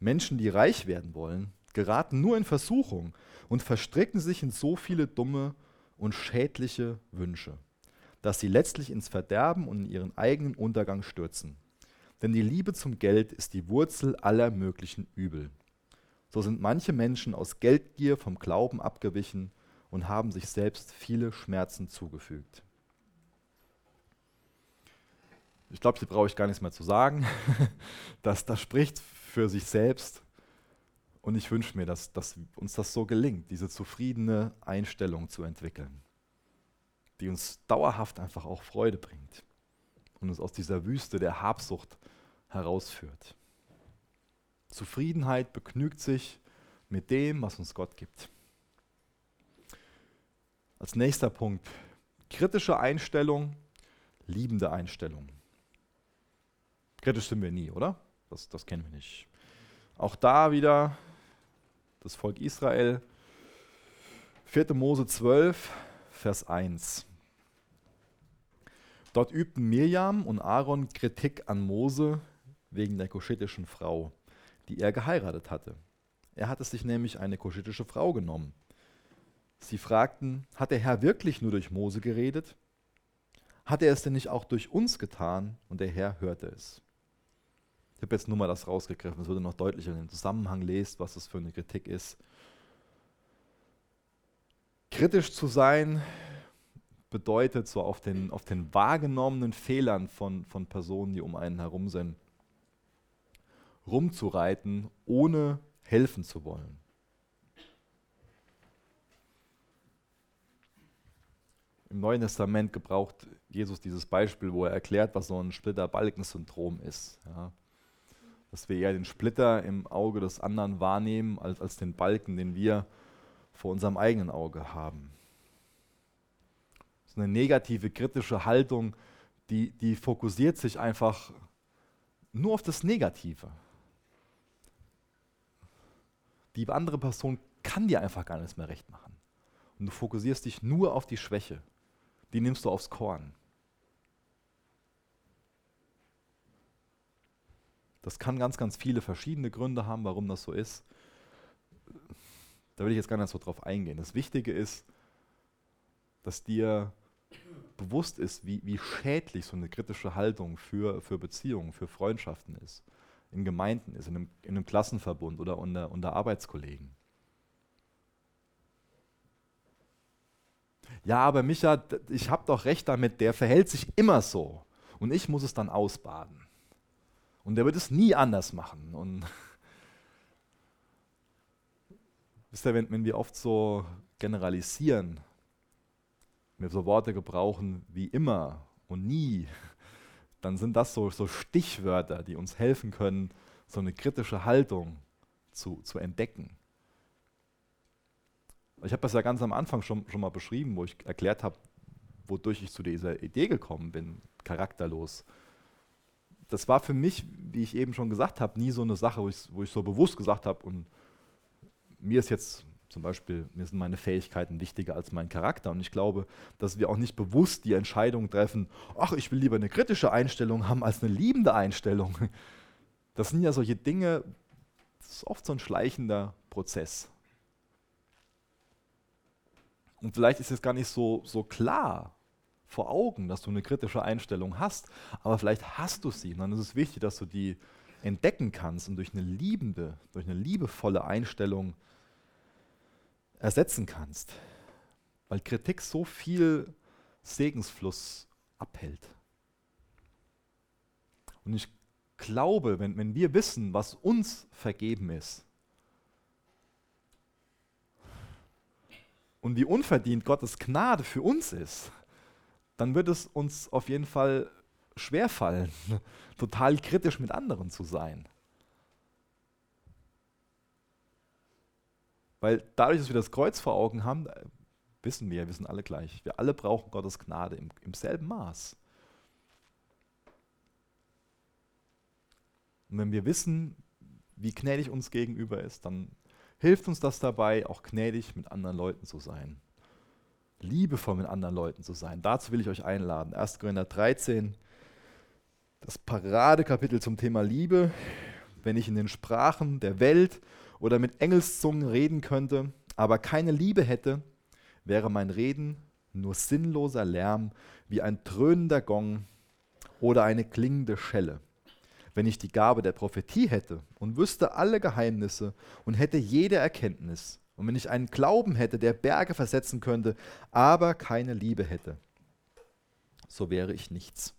Menschen, die reich werden wollen, geraten nur in Versuchung und verstricken sich in so viele dumme und schädliche Wünsche, dass sie letztlich ins Verderben und in ihren eigenen Untergang stürzen. Denn die Liebe zum Geld ist die Wurzel aller möglichen Übel. So sind manche Menschen aus Geldgier vom Glauben abgewichen und haben sich selbst viele Schmerzen zugefügt. Ich glaube, hier brauche ich gar nichts mehr zu sagen. Das, das spricht für sich selbst. Und ich wünsche mir, dass, dass uns das so gelingt, diese zufriedene Einstellung zu entwickeln, die uns dauerhaft einfach auch Freude bringt und uns aus dieser Wüste der Habsucht herausführt. Zufriedenheit begnügt sich mit dem, was uns Gott gibt. Als nächster Punkt, kritische Einstellung, liebende Einstellung. Kritisch sind wir nie, oder? Das, das kennen wir nicht. Auch da wieder das Volk Israel. 4. Mose 12, Vers 1. Dort übten Mirjam und Aaron Kritik an Mose wegen der kuschitischen Frau die er geheiratet hatte. Er hatte sich nämlich eine koschitische Frau genommen. Sie fragten, hat der Herr wirklich nur durch Mose geredet? Hat er es denn nicht auch durch uns getan? Und der Herr hörte es. Ich habe jetzt nur mal das rausgegriffen, es würde noch deutlicher, ihr den Zusammenhang lest, was das für eine Kritik ist. Kritisch zu sein bedeutet so auf den, auf den wahrgenommenen Fehlern von, von Personen, die um einen herum sind, rumzureiten, ohne helfen zu wollen. Im Neuen Testament gebraucht Jesus dieses Beispiel, wo er erklärt, was so ein Splitter-Balken-Syndrom ist. Ja. Dass wir eher den Splitter im Auge des anderen wahrnehmen, als, als den Balken, den wir vor unserem eigenen Auge haben. Ist eine negative, kritische Haltung, die, die fokussiert sich einfach nur auf das Negative. Die andere Person kann dir einfach gar nichts mehr recht machen. und du fokussierst dich nur auf die Schwäche, die nimmst du aufs Korn. Das kann ganz, ganz viele verschiedene Gründe haben, warum das so ist. Da will ich jetzt gar nicht so drauf eingehen. Das Wichtige ist, dass dir bewusst ist, wie, wie schädlich so eine kritische Haltung für, für Beziehungen, für Freundschaften ist, in Gemeinden ist, in einem, in einem Klassenverbund oder unter, unter Arbeitskollegen. Ja, aber Micha, ich habe doch recht damit, der verhält sich immer so und ich muss es dann ausbaden. Und der wird es nie anders machen. Und wisst ihr, wenn, wenn wir oft so generalisieren, wir so Worte gebrauchen wie immer und nie, dann sind das so, so Stichwörter, die uns helfen können, so eine kritische Haltung zu, zu entdecken. Ich habe das ja ganz am Anfang schon, schon mal beschrieben, wo ich erklärt habe, wodurch ich zu dieser Idee gekommen bin, charakterlos. Das war für mich, wie ich eben schon gesagt habe, nie so eine Sache, wo ich, wo ich so bewusst gesagt habe, und mir ist jetzt zum Beispiel, mir sind meine Fähigkeiten wichtiger als mein Charakter. Und ich glaube, dass wir auch nicht bewusst die Entscheidung treffen, ach, ich will lieber eine kritische Einstellung haben als eine liebende Einstellung. Das sind ja solche Dinge, das ist oft so ein schleichender Prozess. Und vielleicht ist es gar nicht so, so klar vor Augen, dass du eine kritische Einstellung hast, aber vielleicht hast du sie. Und dann ist es wichtig, dass du die entdecken kannst und durch eine liebende, durch eine liebevolle Einstellung ersetzen kannst. Weil Kritik so viel Segensfluss abhält. Und ich glaube, wenn, wenn wir wissen, was uns vergeben ist, und wie unverdient Gottes Gnade für uns ist, dann wird es uns auf jeden Fall schwerfallen, total kritisch mit anderen zu sein. Weil dadurch, dass wir das Kreuz vor Augen haben, äh, wissen wir, wir sind alle gleich. Wir alle brauchen Gottes Gnade im, im selben Maß. Und wenn wir wissen, wie gnädig uns gegenüber ist, dann hilft uns das dabei, auch gnädig mit anderen Leuten zu sein. Liebevoll mit anderen Leuten zu sein. Dazu will ich euch einladen. 1. Korinther 13, das Paradekapitel zum Thema Liebe. Wenn ich in den Sprachen der Welt oder mit Engelszungen reden könnte, aber keine Liebe hätte, wäre mein Reden nur sinnloser Lärm wie ein dröhnender Gong oder eine klingende Schelle wenn ich die Gabe der Prophetie hätte und wüsste alle Geheimnisse und hätte jede Erkenntnis, und wenn ich einen Glauben hätte, der Berge versetzen könnte, aber keine Liebe hätte, so wäre ich nichts.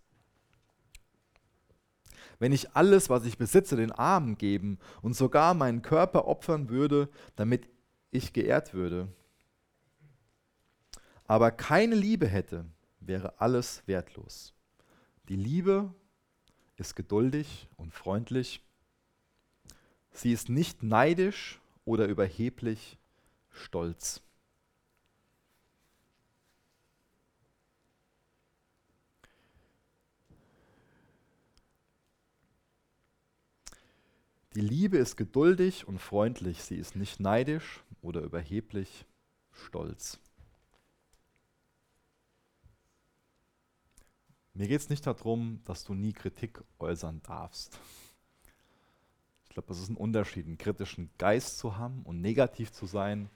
Wenn ich alles, was ich besitze, den Armen geben und sogar meinen Körper opfern würde, damit ich geehrt würde, aber keine Liebe hätte, wäre alles wertlos. Die Liebe ist geduldig und freundlich. Sie ist nicht neidisch oder überheblich stolz. Die Liebe ist geduldig und freundlich, sie ist nicht neidisch oder überheblich stolz. Mir geht es nicht darum, dass du nie Kritik äußern darfst. Ich glaube, das ist ein Unterschied, einen kritischen Geist zu haben und negativ zu sein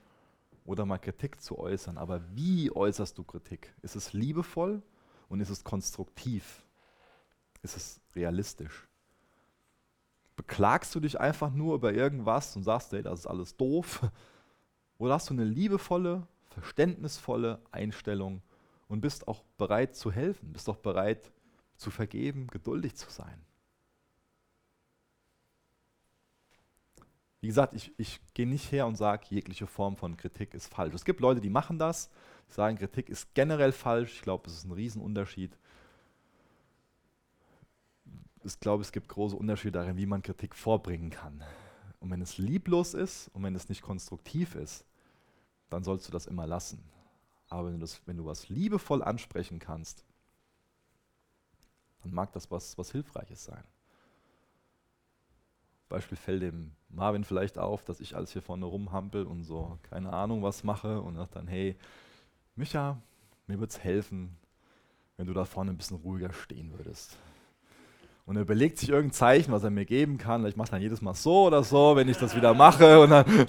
oder mal Kritik zu äußern. Aber wie äußerst du Kritik? Ist es liebevoll und ist es konstruktiv? Ist es realistisch? Beklagst du dich einfach nur über irgendwas und sagst, hey, das ist alles doof? Oder hast du eine liebevolle, verständnisvolle Einstellung und bist auch bereit zu helfen, bist auch bereit zu vergeben, geduldig zu sein. Wie gesagt, ich, ich gehe nicht her und sage, jegliche Form von Kritik ist falsch. Es gibt Leute, die machen das, die sagen, Kritik ist generell falsch. Ich glaube, es ist ein Riesenunterschied. Ich glaube, es gibt große Unterschiede darin, wie man Kritik vorbringen kann. Und wenn es lieblos ist und wenn es nicht konstruktiv ist, dann sollst du das immer lassen. Aber wenn du, das, wenn du was liebevoll ansprechen kannst, dann mag das was, was Hilfreiches sein. Beispiel fällt dem Marvin vielleicht auf, dass ich alles hier vorne rumhampel und so keine Ahnung was mache und sagt dann, hey, Micha, mir würde es helfen, wenn du da vorne ein bisschen ruhiger stehen würdest. Und er überlegt sich irgendein Zeichen, was er mir geben kann. Ich mache dann jedes Mal so oder so, wenn ich das wieder mache. Und dann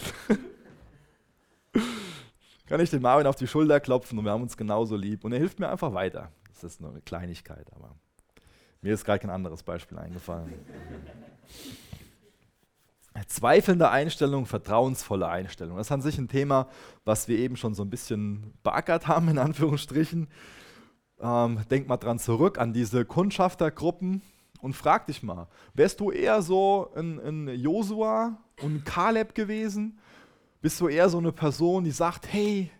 kann ich den Marvin auf die Schulter klopfen und wir haben uns genauso lieb. Und er hilft mir einfach weiter. Das ist nur eine Kleinigkeit, aber mir ist gar kein anderes Beispiel eingefallen. Zweifelnde Einstellung, vertrauensvolle Einstellung. Das ist an sich ein Thema, was wir eben schon so ein bisschen beackert haben, in Anführungsstrichen. Ähm, denk mal dran zurück an diese Kundschaftergruppen und frag dich mal, wärst du eher so ein, ein Josua und ein Kaleb gewesen? Bist du eher so eine Person, die sagt, hey,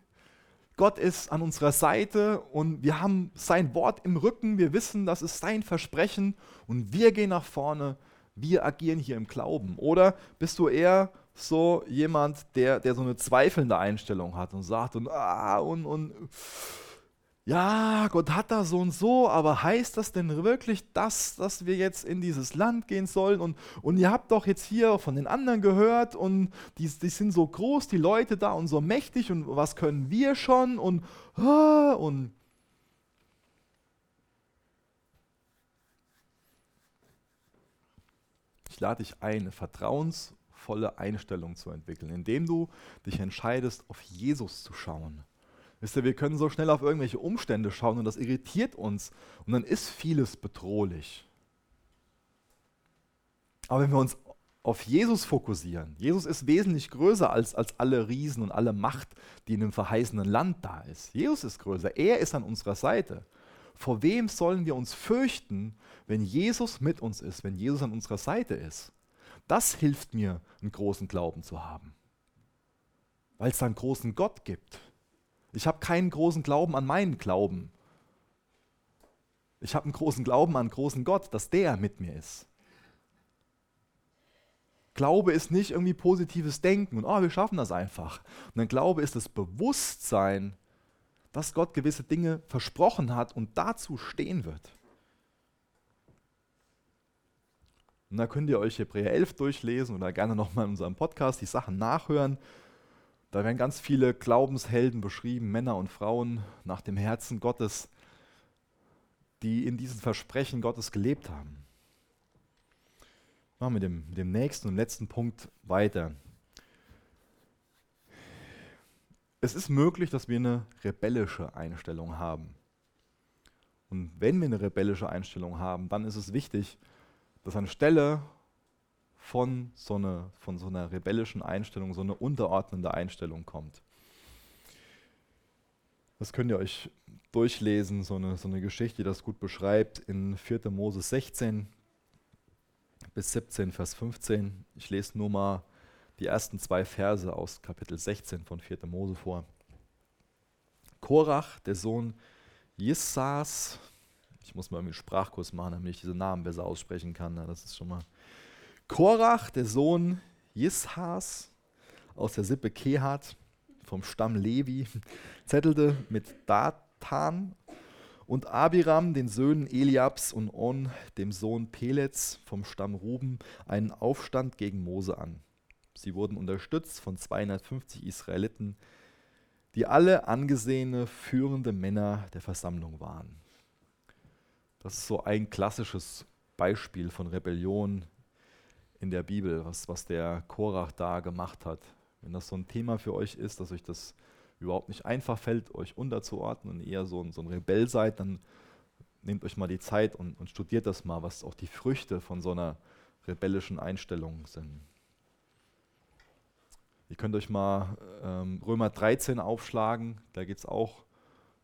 Gott ist an unserer Seite und wir haben sein Wort im Rücken, wir wissen, das ist sein Versprechen und wir gehen nach vorne, wir agieren hier im Glauben. Oder bist du eher so jemand, der, der so eine zweifelnde Einstellung hat und sagt und, ah, und, und ja, Gott hat da so und so, aber heißt das denn wirklich das, dass wir jetzt in dieses Land gehen sollen? Und, und ihr habt doch jetzt hier von den anderen gehört und die, die sind so groß, die Leute da und so mächtig und was können wir schon? Und, ah, und ich lade dich ein, eine vertrauensvolle Einstellung zu entwickeln, indem du dich entscheidest, auf Jesus zu schauen Wisst ihr, wir können so schnell auf irgendwelche Umstände schauen und das irritiert uns und dann ist vieles bedrohlich. Aber wenn wir uns auf Jesus fokussieren, Jesus ist wesentlich größer als, als alle Riesen und alle Macht, die in dem verheißenen Land da ist. Jesus ist größer, er ist an unserer Seite. Vor wem sollen wir uns fürchten, wenn Jesus mit uns ist, wenn Jesus an unserer Seite ist? Das hilft mir, einen großen Glauben zu haben, weil es da einen großen Gott gibt. Ich habe keinen großen Glauben an meinen Glauben. Ich habe einen großen Glauben an einen großen Gott, dass der mit mir ist. Glaube ist nicht irgendwie positives Denken und oh, wir schaffen das einfach. Und ein Glaube ist das Bewusstsein, dass Gott gewisse Dinge versprochen hat und dazu stehen wird. Und da könnt ihr euch Hebräer 11 durchlesen oder gerne nochmal in unserem Podcast die Sachen nachhören. Da werden ganz viele Glaubenshelden beschrieben, Männer und Frauen nach dem Herzen Gottes, die in diesen Versprechen Gottes gelebt haben. Machen wir mit dem, dem nächsten und letzten Punkt weiter. Es ist möglich, dass wir eine rebellische Einstellung haben. Und wenn wir eine rebellische Einstellung haben, dann ist es wichtig, dass anstelle von so, einer, von so einer rebellischen Einstellung, so eine unterordnende Einstellung kommt. Das könnt ihr euch durchlesen, so eine, so eine Geschichte, die das gut beschreibt, in 4. Mose 16 bis 17, Vers 15. Ich lese nur mal die ersten zwei Verse aus Kapitel 16 von 4. Mose vor. Korach, der Sohn Jissas, ich muss mal einen Sprachkurs machen, damit ich diese Namen besser aussprechen kann. Das ist schon mal Korach, der Sohn Jishas aus der Sippe Kehat vom Stamm Levi, zettelte mit Datan und Abiram, den Söhnen Eliabs und On, dem Sohn Pelets vom Stamm Ruben, einen Aufstand gegen Mose an. Sie wurden unterstützt von 250 Israeliten, die alle angesehene, führende Männer der Versammlung waren. Das ist so ein klassisches Beispiel von Rebellion in der Bibel, was, was der Korach da gemacht hat. Wenn das so ein Thema für euch ist, dass euch das überhaupt nicht einfach fällt, euch unterzuordnen und eher so ein, so ein Rebell seid, dann nehmt euch mal die Zeit und, und studiert das mal, was auch die Früchte von so einer rebellischen Einstellung sind. Ihr könnt euch mal ähm, Römer 13 aufschlagen, da geht es auch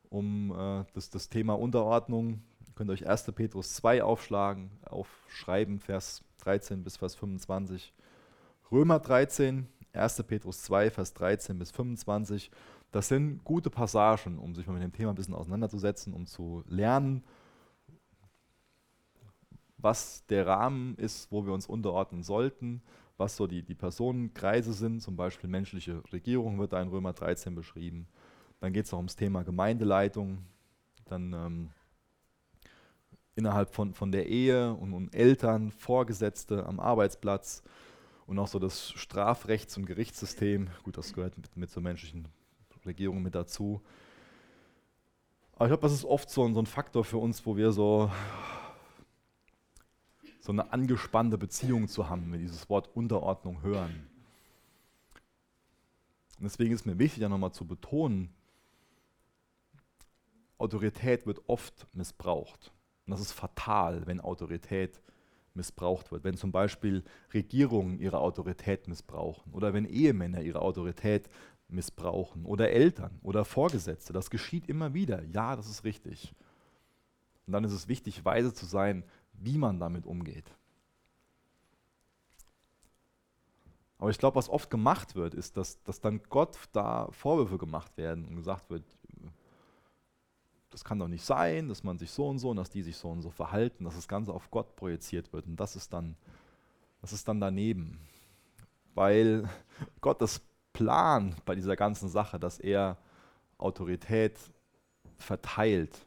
um äh, das, das Thema Unterordnung. Ihr könnt euch 1. Petrus 2 aufschlagen, aufschreiben, Vers 13 bis Vers 25. Römer 13, 1. Petrus 2, Vers 13 bis 25. Das sind gute Passagen, um sich mal mit dem Thema ein bisschen auseinanderzusetzen, um zu lernen, was der Rahmen ist, wo wir uns unterordnen sollten, was so die, die Personenkreise sind, zum Beispiel menschliche Regierung wird da in Römer 13 beschrieben. Dann geht es noch ums Thema Gemeindeleitung, dann ähm, innerhalb von, von der Ehe und, und Eltern, Vorgesetzte am Arbeitsplatz. und auch so das Strafrechts- und Gerichtssystem. Gut, das gehört mit, mit zur menschlichen Regierung mit dazu. Aber ich glaube, das ist oft so so ein Faktor für uns, wo wir so, so eine angespannte Beziehung zu haben, wenn wir dieses Wort Unterordnung hören. Und deswegen ist mir wichtig, ja nochmal zu betonen, Autorität wird oft missbraucht. Und das ist fatal, wenn Autorität missbraucht wird. Wenn zum Beispiel Regierungen ihre Autorität missbrauchen oder wenn Ehemänner ihre Autorität missbrauchen oder Eltern oder Vorgesetzte. Das geschieht immer wieder. Ja, das ist richtig. Und dann ist es wichtig, weise zu sein, wie man damit umgeht. Aber ich glaube, was oft gemacht wird, ist, dass, dass dann Gott da Vorwürfe gemacht werden und gesagt wird, das kann doch nicht sein, dass man sich so und so und dass die sich so und so verhalten, dass das Ganze auf Gott projiziert wird. Und das ist dann, das ist dann daneben. Weil Gottes Plan bei dieser ganzen Sache, dass er Autorität verteilt,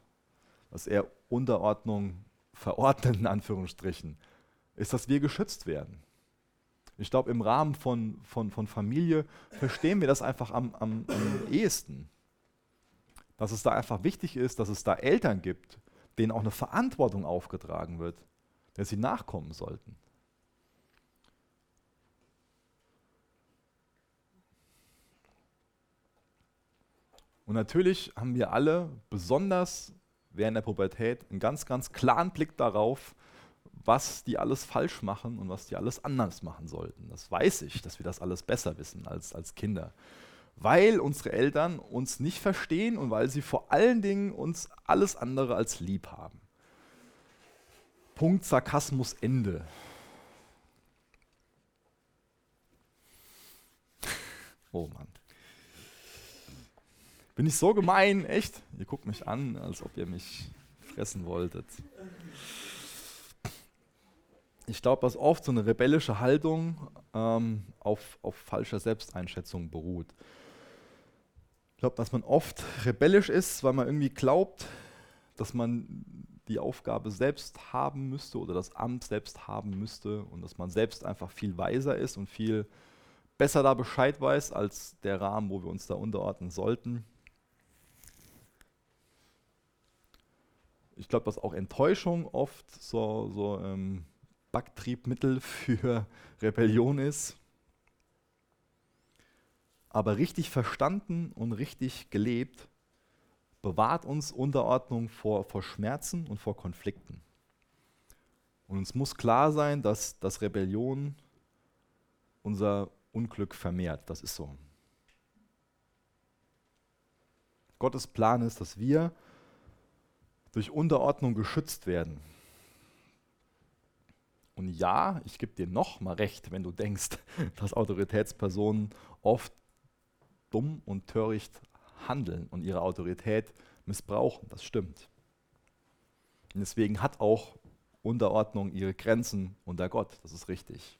dass er Unterordnung verordnet, in Anführungsstrichen, ist, dass wir geschützt werden. Ich glaube, im Rahmen von, von, von Familie verstehen wir das einfach am, am, am ehesten dass es da einfach wichtig ist, dass es da Eltern gibt, denen auch eine Verantwortung aufgetragen wird, der sie nachkommen sollten. Und natürlich haben wir alle, besonders während der Pubertät, einen ganz, ganz klaren Blick darauf, was die alles falsch machen und was die alles anders machen sollten. Das weiß ich, dass wir das alles besser wissen als, als Kinder weil unsere Eltern uns nicht verstehen und weil sie vor allen Dingen uns alles andere als lieb haben. Punkt Sarkasmus Ende. Oh Mann. Bin ich so gemein, echt? Ihr guckt mich an, als ob ihr mich fressen wolltet. Ich glaube, dass oft so eine rebellische Haltung ähm, auf, auf falscher Selbsteinschätzung beruht. Ich glaube, dass man oft rebellisch ist, weil man irgendwie glaubt, dass man die Aufgabe selbst haben müsste oder das Amt selbst haben müsste und dass man selbst einfach viel weiser ist und viel besser da Bescheid weiß als der Rahmen, wo wir uns da unterordnen sollten. Ich glaube, dass auch Enttäuschung oft so, so ähm, Backtriebmittel für Rebellion ist aber richtig verstanden und richtig gelebt, bewahrt uns Unterordnung vor, vor Schmerzen und vor Konflikten. Und uns muss klar sein, dass, dass Rebellion unser Unglück vermehrt. Das ist so. Gottes Plan ist, dass wir durch Unterordnung geschützt werden. Und ja, ich gebe dir noch mal recht, wenn du denkst, dass Autoritätspersonen oft dumm und töricht handeln und ihre Autorität missbrauchen. Das stimmt. Und deswegen hat auch Unterordnung ihre Grenzen unter Gott. Das ist richtig.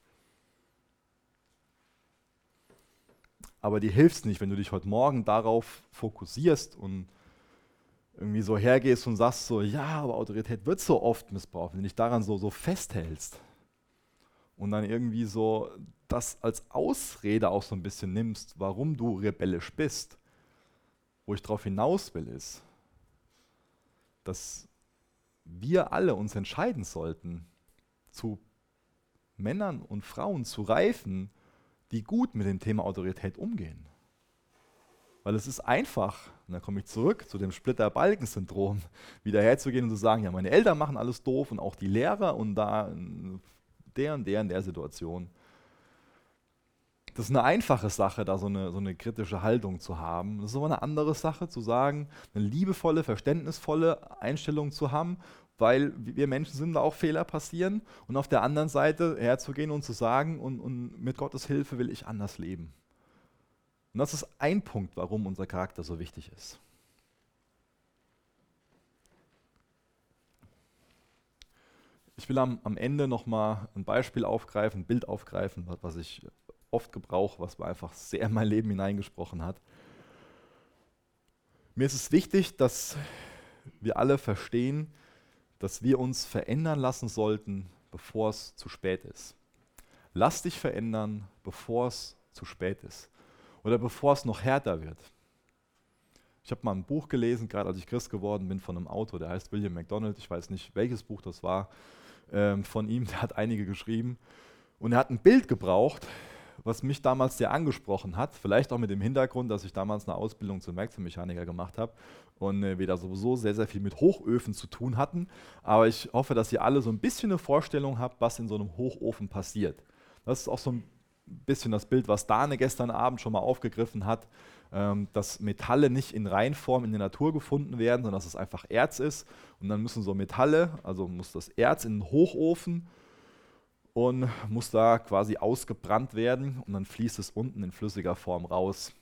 Aber dir hilft nicht, wenn du dich heute Morgen darauf fokussierst und irgendwie so hergehst und sagst so, ja, aber Autorität wird so oft missbraucht, wenn du dich daran so, so festhältst und dann irgendwie so das als Ausrede auch so ein bisschen nimmst, warum du rebellisch bist, wo ich darauf hinaus will, ist, dass wir alle uns entscheiden sollten, zu Männern und Frauen zu reifen, die gut mit dem Thema Autorität umgehen. Weil es ist einfach, und da komme ich zurück zu dem Splitter-Balken-Syndrom, wieder herzugehen und zu sagen, ja, meine Eltern machen alles doof und auch die Lehrer und da der und der in der Situation. Das ist eine einfache Sache, da so eine, so eine kritische Haltung zu haben. Das ist aber eine andere Sache, zu sagen, eine liebevolle, verständnisvolle Einstellung zu haben, weil wir Menschen sind, da auch Fehler passieren. Und auf der anderen Seite herzugehen und zu sagen, und, und mit Gottes Hilfe will ich anders leben. Und das ist ein Punkt, warum unser Charakter so wichtig ist. Ich will am, am Ende nochmal ein Beispiel aufgreifen, ein Bild aufgreifen, was ich oft gebrauche, was mir einfach sehr in mein Leben hineingesprochen hat. Mir ist es wichtig, dass wir alle verstehen, dass wir uns verändern lassen sollten, bevor es zu spät ist. lass dich verändern, bevor es zu spät ist oder bevor es noch härter wird. Ich habe mal ein Buch gelesen, gerade als ich Christ geworden bin, von einem Autor, der heißt William MacDonald. Ich weiß nicht, welches Buch das war ähm, von ihm. Der hat einige geschrieben. Und er hat ein Bild gebraucht, was mich damals sehr angesprochen hat. Vielleicht auch mit dem Hintergrund, dass ich damals eine Ausbildung zum Werkzeugmechaniker gemacht habe und äh, wir da sowieso sehr, sehr viel mit Hochöfen zu tun hatten. Aber ich hoffe, dass ihr alle so ein bisschen eine Vorstellung habt, was in so einem Hochofen passiert. Das ist auch so ein bisschen das Bild, was Dane gestern Abend schon mal aufgegriffen hat, ähm, dass Metalle nicht in Reinform in der Natur gefunden werden, sondern dass es einfach Erz ist. Und dann müssen so Metalle, also muss das Erz in den Hochofen und muss da quasi ausgebrannt werden und dann fließt es unten in flüssiger Form raus.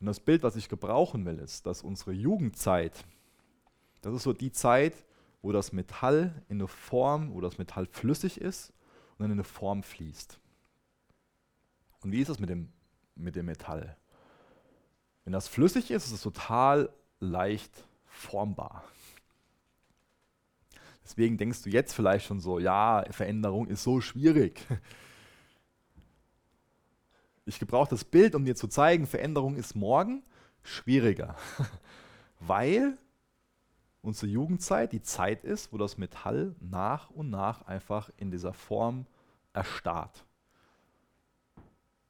Und das Bild, was ich gebrauchen will, ist, dass unsere Jugendzeit, das ist so die Zeit, wo das Metall in eine Form, wo das Metall flüssig ist und dann in eine Form fließt. Und wie ist das mit dem, mit dem Metall? Wenn das flüssig ist, ist es total leicht formbar. Deswegen denkst du jetzt vielleicht schon so, ja, Veränderung ist so schwierig. Ich gebrauche das Bild, um dir zu zeigen, Veränderung ist morgen schwieriger. Weil unsere Jugendzeit die Zeit ist, wo das Metall nach und nach einfach in dieser Form erstarrt.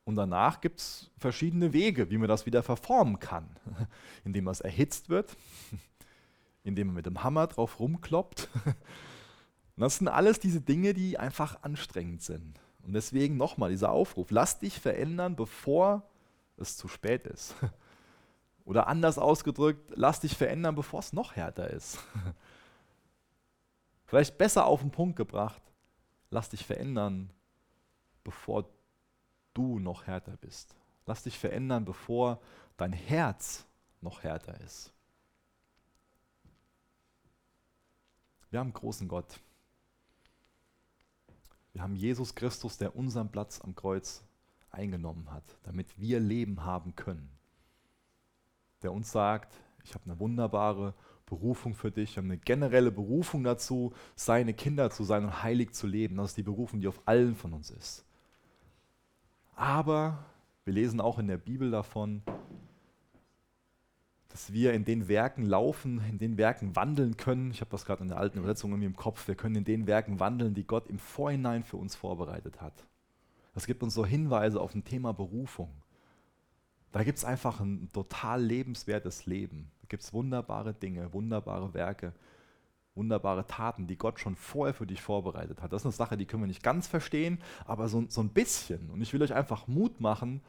Und danach gibt es verschiedene Wege, wie man das wieder verformen kann. Indem es erhitzt wird, indem man mit dem Hammer drauf rumkloppt. Und das sind alles diese Dinge, die einfach anstrengend sind. Und deswegen nochmal dieser Aufruf, lass dich verändern, bevor es zu spät ist. Oder anders ausgedrückt, lass dich verändern, bevor es noch härter ist. Vielleicht besser auf den Punkt gebracht, lass dich verändern, bevor du noch härter bist. Lass dich verändern, bevor dein Herz noch härter ist. Wir haben einen großen Gott. Wir haben Jesus Christus, der unseren Platz am Kreuz eingenommen hat, damit wir Leben haben können. Der uns sagt, ich habe eine wunderbare Berufung für dich, ich habe eine generelle Berufung dazu, seine Kinder zu sein und heilig zu leben. Das ist die Berufung, die auf allen von uns ist. Aber wir lesen auch in der Bibel davon, dass wir in den Werken laufen, in den Werken wandeln können. Ich habe das gerade in der alten Übersetzung irgendwie im Kopf. Wir können in den Werken wandeln, die Gott im Vorhinein für uns vorbereitet hat. Das gibt uns so Hinweise auf ein Thema Berufung. Da gibt es einfach ein total lebenswertes Leben. Da gibt es wunderbare Dinge, wunderbare Werke, wunderbare Taten, die Gott schon vorher für dich vorbereitet hat. Das ist eine Sache, die können wir nicht ganz verstehen, aber so, so ein bisschen. Und ich will euch einfach Mut machen,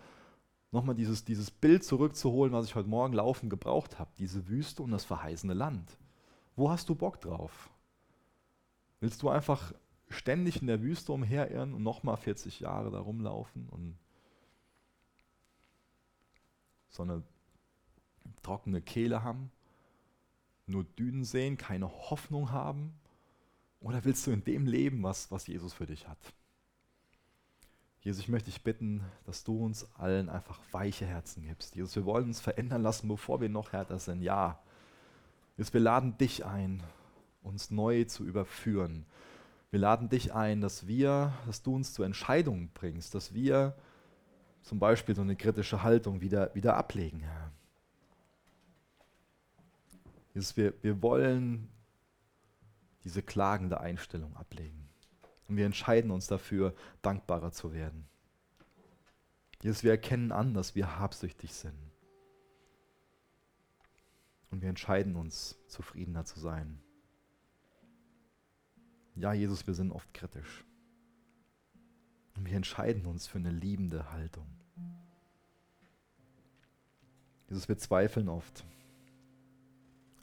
nochmal dieses, dieses Bild zurückzuholen, was ich heute Morgen laufen gebraucht habe. Diese Wüste und das verheißene Land. Wo hast du Bock drauf? Willst du einfach ständig in der Wüste umherirren und nochmal 40 Jahre da rumlaufen und so eine trockene Kehle haben? Nur Dünen sehen, keine Hoffnung haben? Oder willst du in dem leben, was, was Jesus für dich hat? Jesus, ich möchte dich bitten, dass du uns allen einfach weiche Herzen gibst. Jesus, wir wollen uns verändern lassen, bevor wir noch härter sind. Ja. Jesus, wir laden dich ein, uns neu zu überführen. Wir laden dich ein, dass wir, dass du uns zu Entscheidungen bringst, dass wir zum Beispiel so eine kritische Haltung wieder, wieder ablegen, Herr. Jesus, wir, wir wollen diese klagende Einstellung ablegen. Und wir entscheiden uns dafür, dankbarer zu werden. Jesus, wir erkennen an, dass wir habsüchtig sind. Und wir entscheiden uns, zufriedener zu sein. Ja, Jesus, wir sind oft kritisch. Und wir entscheiden uns für eine liebende Haltung. Jesus, wir zweifeln oft.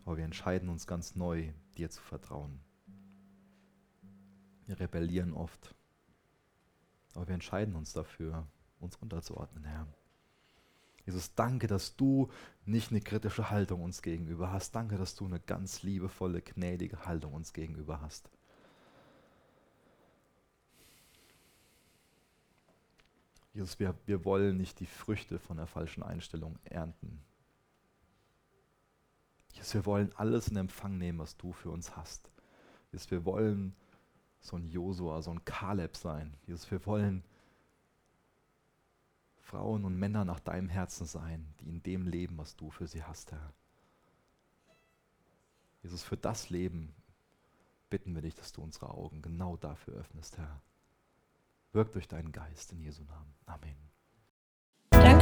Aber wir entscheiden uns ganz neu, dir zu vertrauen. Wir rebellieren oft. Aber wir entscheiden uns dafür, uns unterzuordnen, Herr. Jesus, danke, dass du nicht eine kritische Haltung uns gegenüber hast. Danke, dass du eine ganz liebevolle, gnädige Haltung uns gegenüber hast. Jesus, wir, wir wollen nicht die Früchte von der falschen Einstellung ernten. Jesus, wir wollen alles in Empfang nehmen, was du für uns hast. Jesus, wir wollen so ein Josua, so ein Kaleb sein. Jesus, wir wollen Frauen und Männer nach deinem Herzen sein, die in dem leben, was du für sie hast, Herr. Jesus, für das Leben bitten wir dich, dass du unsere Augen genau dafür öffnest, Herr. Wirk durch deinen Geist in Jesu Namen. Amen.